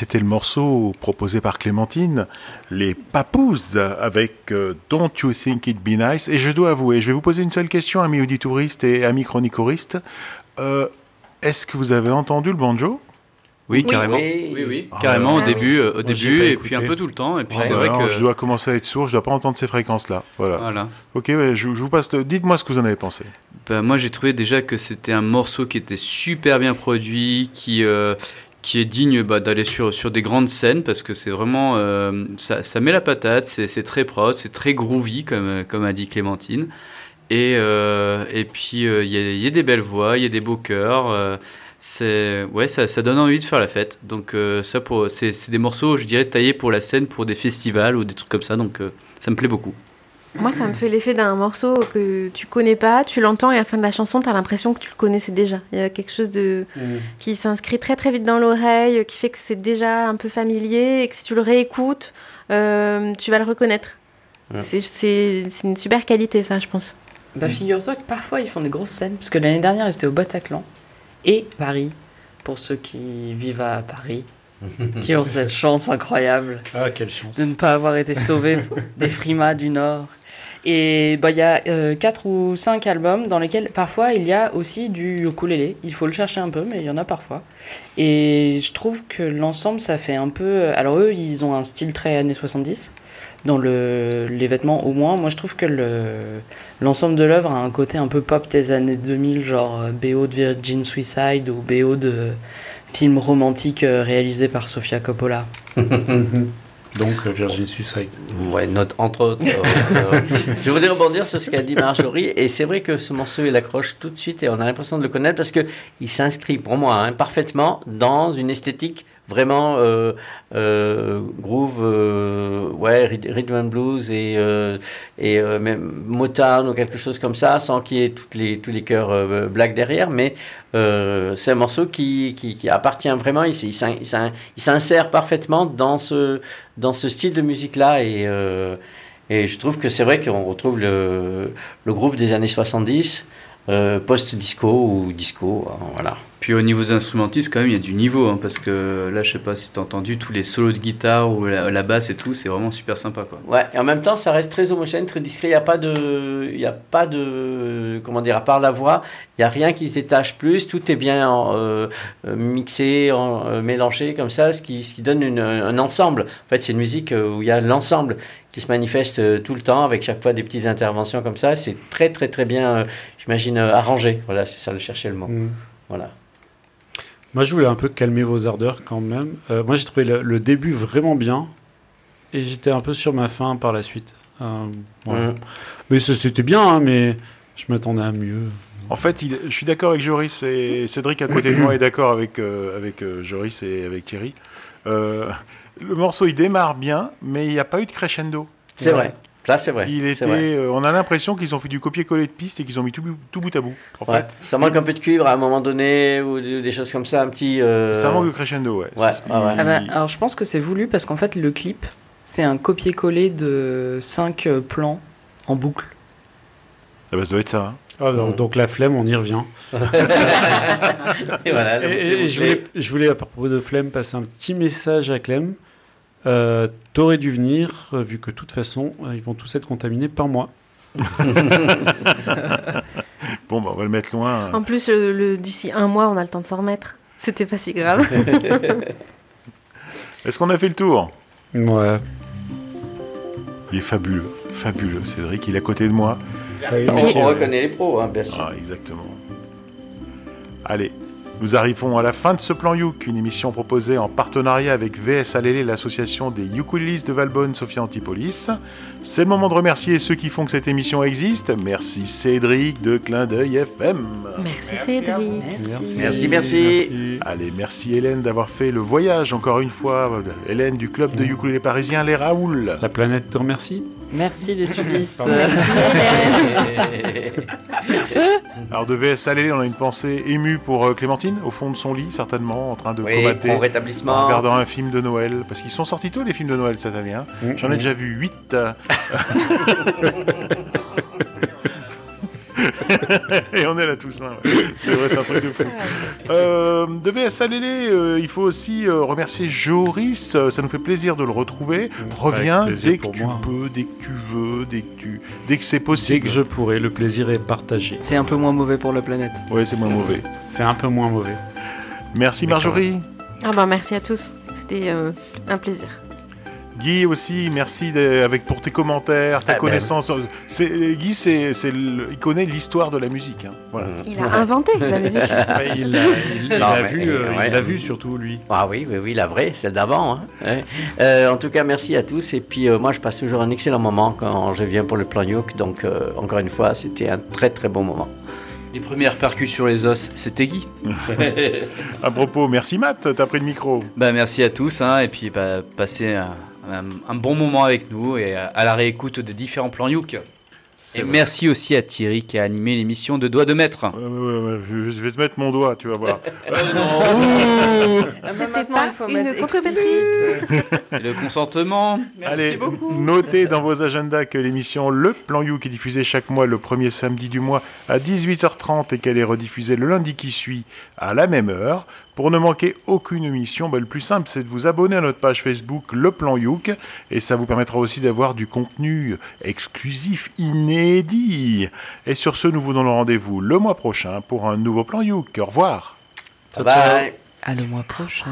C'était le morceau proposé par Clémentine, les Papous, avec euh, Don't You Think It'd Be Nice. Et je dois avouer, je vais vous poser une seule question, amis auditouristes et amis chronicoristes. Euh, Est-ce que vous avez entendu le banjo? Oui, Oui, carrément. oui. Oui, oui, Ah, carrément au début, euh, au début et écouté. puis un peu tout le temps. Et puis Ouais. c'est vrai Alors, que Je dois commencer à être sourd, je dois pas entendre ces fréquences-là. Voilà. voilà. Ok, je, je vous passe. le- Dites-moi ce que vous en avez pensé. Ben, moi, j'ai trouvé déjà que c'était un morceau qui était super bien produit, qui, euh, qui est digne bah, d'aller sur, des grandes scènes parce que c'est vraiment. euh, ça, met la patate, c'est très prod, c'est très groovy, comme, a dit Clémentine. Et, euh, puis, euh, il y, a- des belles voix, il y a des beaux c'est ouais, ça, donne envie de faire la fête. Donc, ça, c'est des morceaux, je dirais, taillés pour la scène, pour des festivals ou des trucs comme ça. Donc, ça me plaît beaucoup. Moi, ça me fait l'effet d'un morceau que tu connais pas, tu l'entends et à la fin de la chanson, tu as l'impression que tu le connaissais déjà. Il y a quelque chose de qui s'inscrit très très vite dans l'oreille, qui fait que c'est déjà un peu familier et que si tu le réécoutes, euh, tu vas le reconnaître. Ouais. C'est- une super qualité, ça, je pense. Bah, figure-toi que parfois ils font des grosses scènes, parce que l'année dernière ils étaient au Bataclan et Paris, pour ceux qui vivent à Paris, [laughs] qui ont cette chance incroyable Ah, quelle chance. de ne pas avoir été sauvés [laughs] des frimas du Nord. Et bah, il y a euh, quatre ou cinq albums dans lesquels parfois il y a aussi du ukulélé. Il faut le chercher un peu, mais il y en a parfois. Et je trouve que l'ensemble, ça fait un peu. Alors eux, ils ont un style très années 70 dans le, les vêtements au moins. Moi, je trouve que le- l'ensemble de l'œuvre a un côté un peu pop des années 2000, genre euh, BO de Virgin Suicide ou BO de films romantiques euh, réalisés par Sofia Coppola. [laughs] Donc, euh, Virgin Suicide. Ouais, note, entre autres. euh, euh, [laughs] je voudrais rebondir sur ce qu'a dit Marjorie. Et c'est vrai que ce morceau, il accroche tout de suite et on a l'impression de le connaître parce qu'il s'inscrit, pour moi, hein, parfaitement dans une esthétique vraiment euh, euh, groove, euh, ouais, rhythm and blues et, et même Motown ou quelque chose comme ça, sans qu'il y ait toutes les, tous les chœurs black derrière. Mais c'est un morceau qui, qui, appartient vraiment, il, il s'in- il s'in- il s'insère parfaitement dans ce, dans ce style de musique-là. Et, et je trouve que c'est vrai qu'on retrouve le, le groove des années 70, euh, post-disco ou disco. hein, voilà. Puis au niveau des instrumentistes, quand même, il y a du niveau, hein, parce que là, je sais pas si t'as entendu tous les solos de guitare ou la, la basse et tout, c'est vraiment super sympa, quoi. Ouais, et en même temps, ça reste très homogène, très discret. Il n'y a pas de, il y a pas de, comment dire, à part la voix, il n'y a rien qui se détache plus. Tout est bien en, euh, mixé, en, euh, mélangé comme ça, ce qui, ce qui donne une- un ensemble. En fait, c'est une musique euh, où il y a l'ensemble qui se manifeste tout le temps, avec chaque fois des petites interventions comme ça. C'est très, très, très bien, euh, j'imagine, euh, arrangé. Voilà, c'est ça, le chercher le mot. Mm. Voilà. Moi, je voulais un peu calmer vos ardeurs quand même. Euh, moi, j'ai trouvé le, le début vraiment bien et j'étais un peu sur ma faim par la suite. Euh, voilà. Mm. Mais c'était bien, hein, mais je m'attendais à mieux. En fait, il- je suis d'accord avec Joris et Cédric à côté de moi [coughs] est d'accord avec, euh, avec euh, Joris et avec Thierry. Euh, le morceau, il démarre bien, mais il n'y a pas eu de crescendo. C'est vrai. Ça, c'est vrai. Il c'est était, vrai. euh, on a l'impression qu'ils ont fait du copier-coller de pistes et qu'ils ont mis tout, bout- tout bout à bout. En Ouais. fait, Ça manque un peu de cuivre à un moment donné ou des, choses comme ça, un petit. euh, ça manque de crescendo, ouais. Ah bah, alors je pense que c'est voulu parce qu'en fait le clip c'est un copier-coller de 5 plans en boucle. Ah bah, ça doit être ça. hein. Ah, donc, Mm. donc la flemme, on y revient. [laughs] Et voilà, Et, le bouclier et je, bouclé. voulais, je voulais, à propos de flemme, passer un petit message à Clem. Euh, T'aurais dû venir, euh, vu que de toute façon, euh, ils vont tous être contaminés par moi. [laughs] Bon, bah, on va le mettre loin. En plus, le, le- d'ici un mois, on a le temps de s'en remettre. C'était pas si grave. [laughs] Est-ce qu'on a fait le tour? Ouais. Il est fabuleux, fabuleux. Cédric, il est à côté de moi. On reconnaît les pros, hein, bien sûr. Ah, exactement. Allez, nous arrivons à la fin de ce plan Youk, une émission proposée en partenariat avec VS Alélé, l'association des ukulélistes de Valbonne, Sophia Antipolis. C'est le moment de remercier ceux qui font que cette émission existe. Merci Cédric de Clin d'œil FM. Merci, Cédric. Merci, merci. Allez, merci Hélène d'avoir fait le voyage encore une fois. Hélène du club de ukulélé parisien, les Raoul. La planète te remercie. Merci les sudistes. [laughs] Alors de VS Alélé, on a une pensée émue pour euh, Clémentine, au fond de son lit, certainement, en train de Oui, comater. bon rétablissement. En regardant un film de Noël, parce qu'ils sont sortis tôt les films de Noël cette année. hein. Mm, J'en ai mm. déjà vu 8. [laughs] Et on est là tous. hein. C'est vrai, c'est un truc de fou. Euh, de VS Alélé, euh, il faut aussi euh, remercier Joris. euh, Ça nous fait plaisir de le retrouver. Reviens dès que tu moi. peux, dès que tu veux, dès que, tu... dès que c'est Dès possible. que je pourrai, le plaisir est partagé. C'est un peu moins mauvais pour la planète. Oui, c'est moins mauvais. C'est un peu moins mauvais. Merci Marjorie. Ah bah, merci à tous. C'était euh, un plaisir. Guy aussi, merci avec pour tes commentaires, ta Ah ben. connaissance. C'est- Guy, c'est, il connaît l'histoire de la musique. hein. Voilà. Il a inventé la [laughs] musique. Il l'a il mais- vu, euh, ouais. il l'a vu surtout lui. Ah oui, oui, oui, la vraie, celle d'avant. hein. Ouais. Euh, en tout cas, merci à tous. Et puis, euh, moi, je passe toujours un excellent moment quand je viens pour le plan Youk. Donc, euh, encore une fois, c'était un très, très bon moment. Les premières percus sur les os, c'était Guy. [laughs] À propos, merci Matt, t'as pris le micro. Bah, merci à tous, hein, et puis bah, passez un, un- un bon moment avec nous et à, la réécoute des différents plans Youk. Et vrai. merci aussi à Thierry qui a animé l'émission de Doigts de Maître. Ouais, ouais, ouais, je, vais te mettre mon doigt, tu vas voir. [laughs] Ah, C'était maintenant, pas il faut mettre explicite. [laughs] Le consentement. Merci Allez, beaucoup. notez dans vos agendas que l'émission Le Plan You, qui est diffusée chaque mois le premier samedi du mois à 18h30 et qu'elle est rediffusée le lundi qui suit à la même heure. Pour ne manquer aucune émission, bah, le plus simple, c'est de vous abonner à notre page Facebook Le Plan Youk et ça vous permettra aussi d'avoir du contenu exclusif, inédit. Et sur ce, nous vous donnons rendez-vous le mois prochain pour un nouveau Plan Youk. Au revoir. Bye bye. À le mois prochain.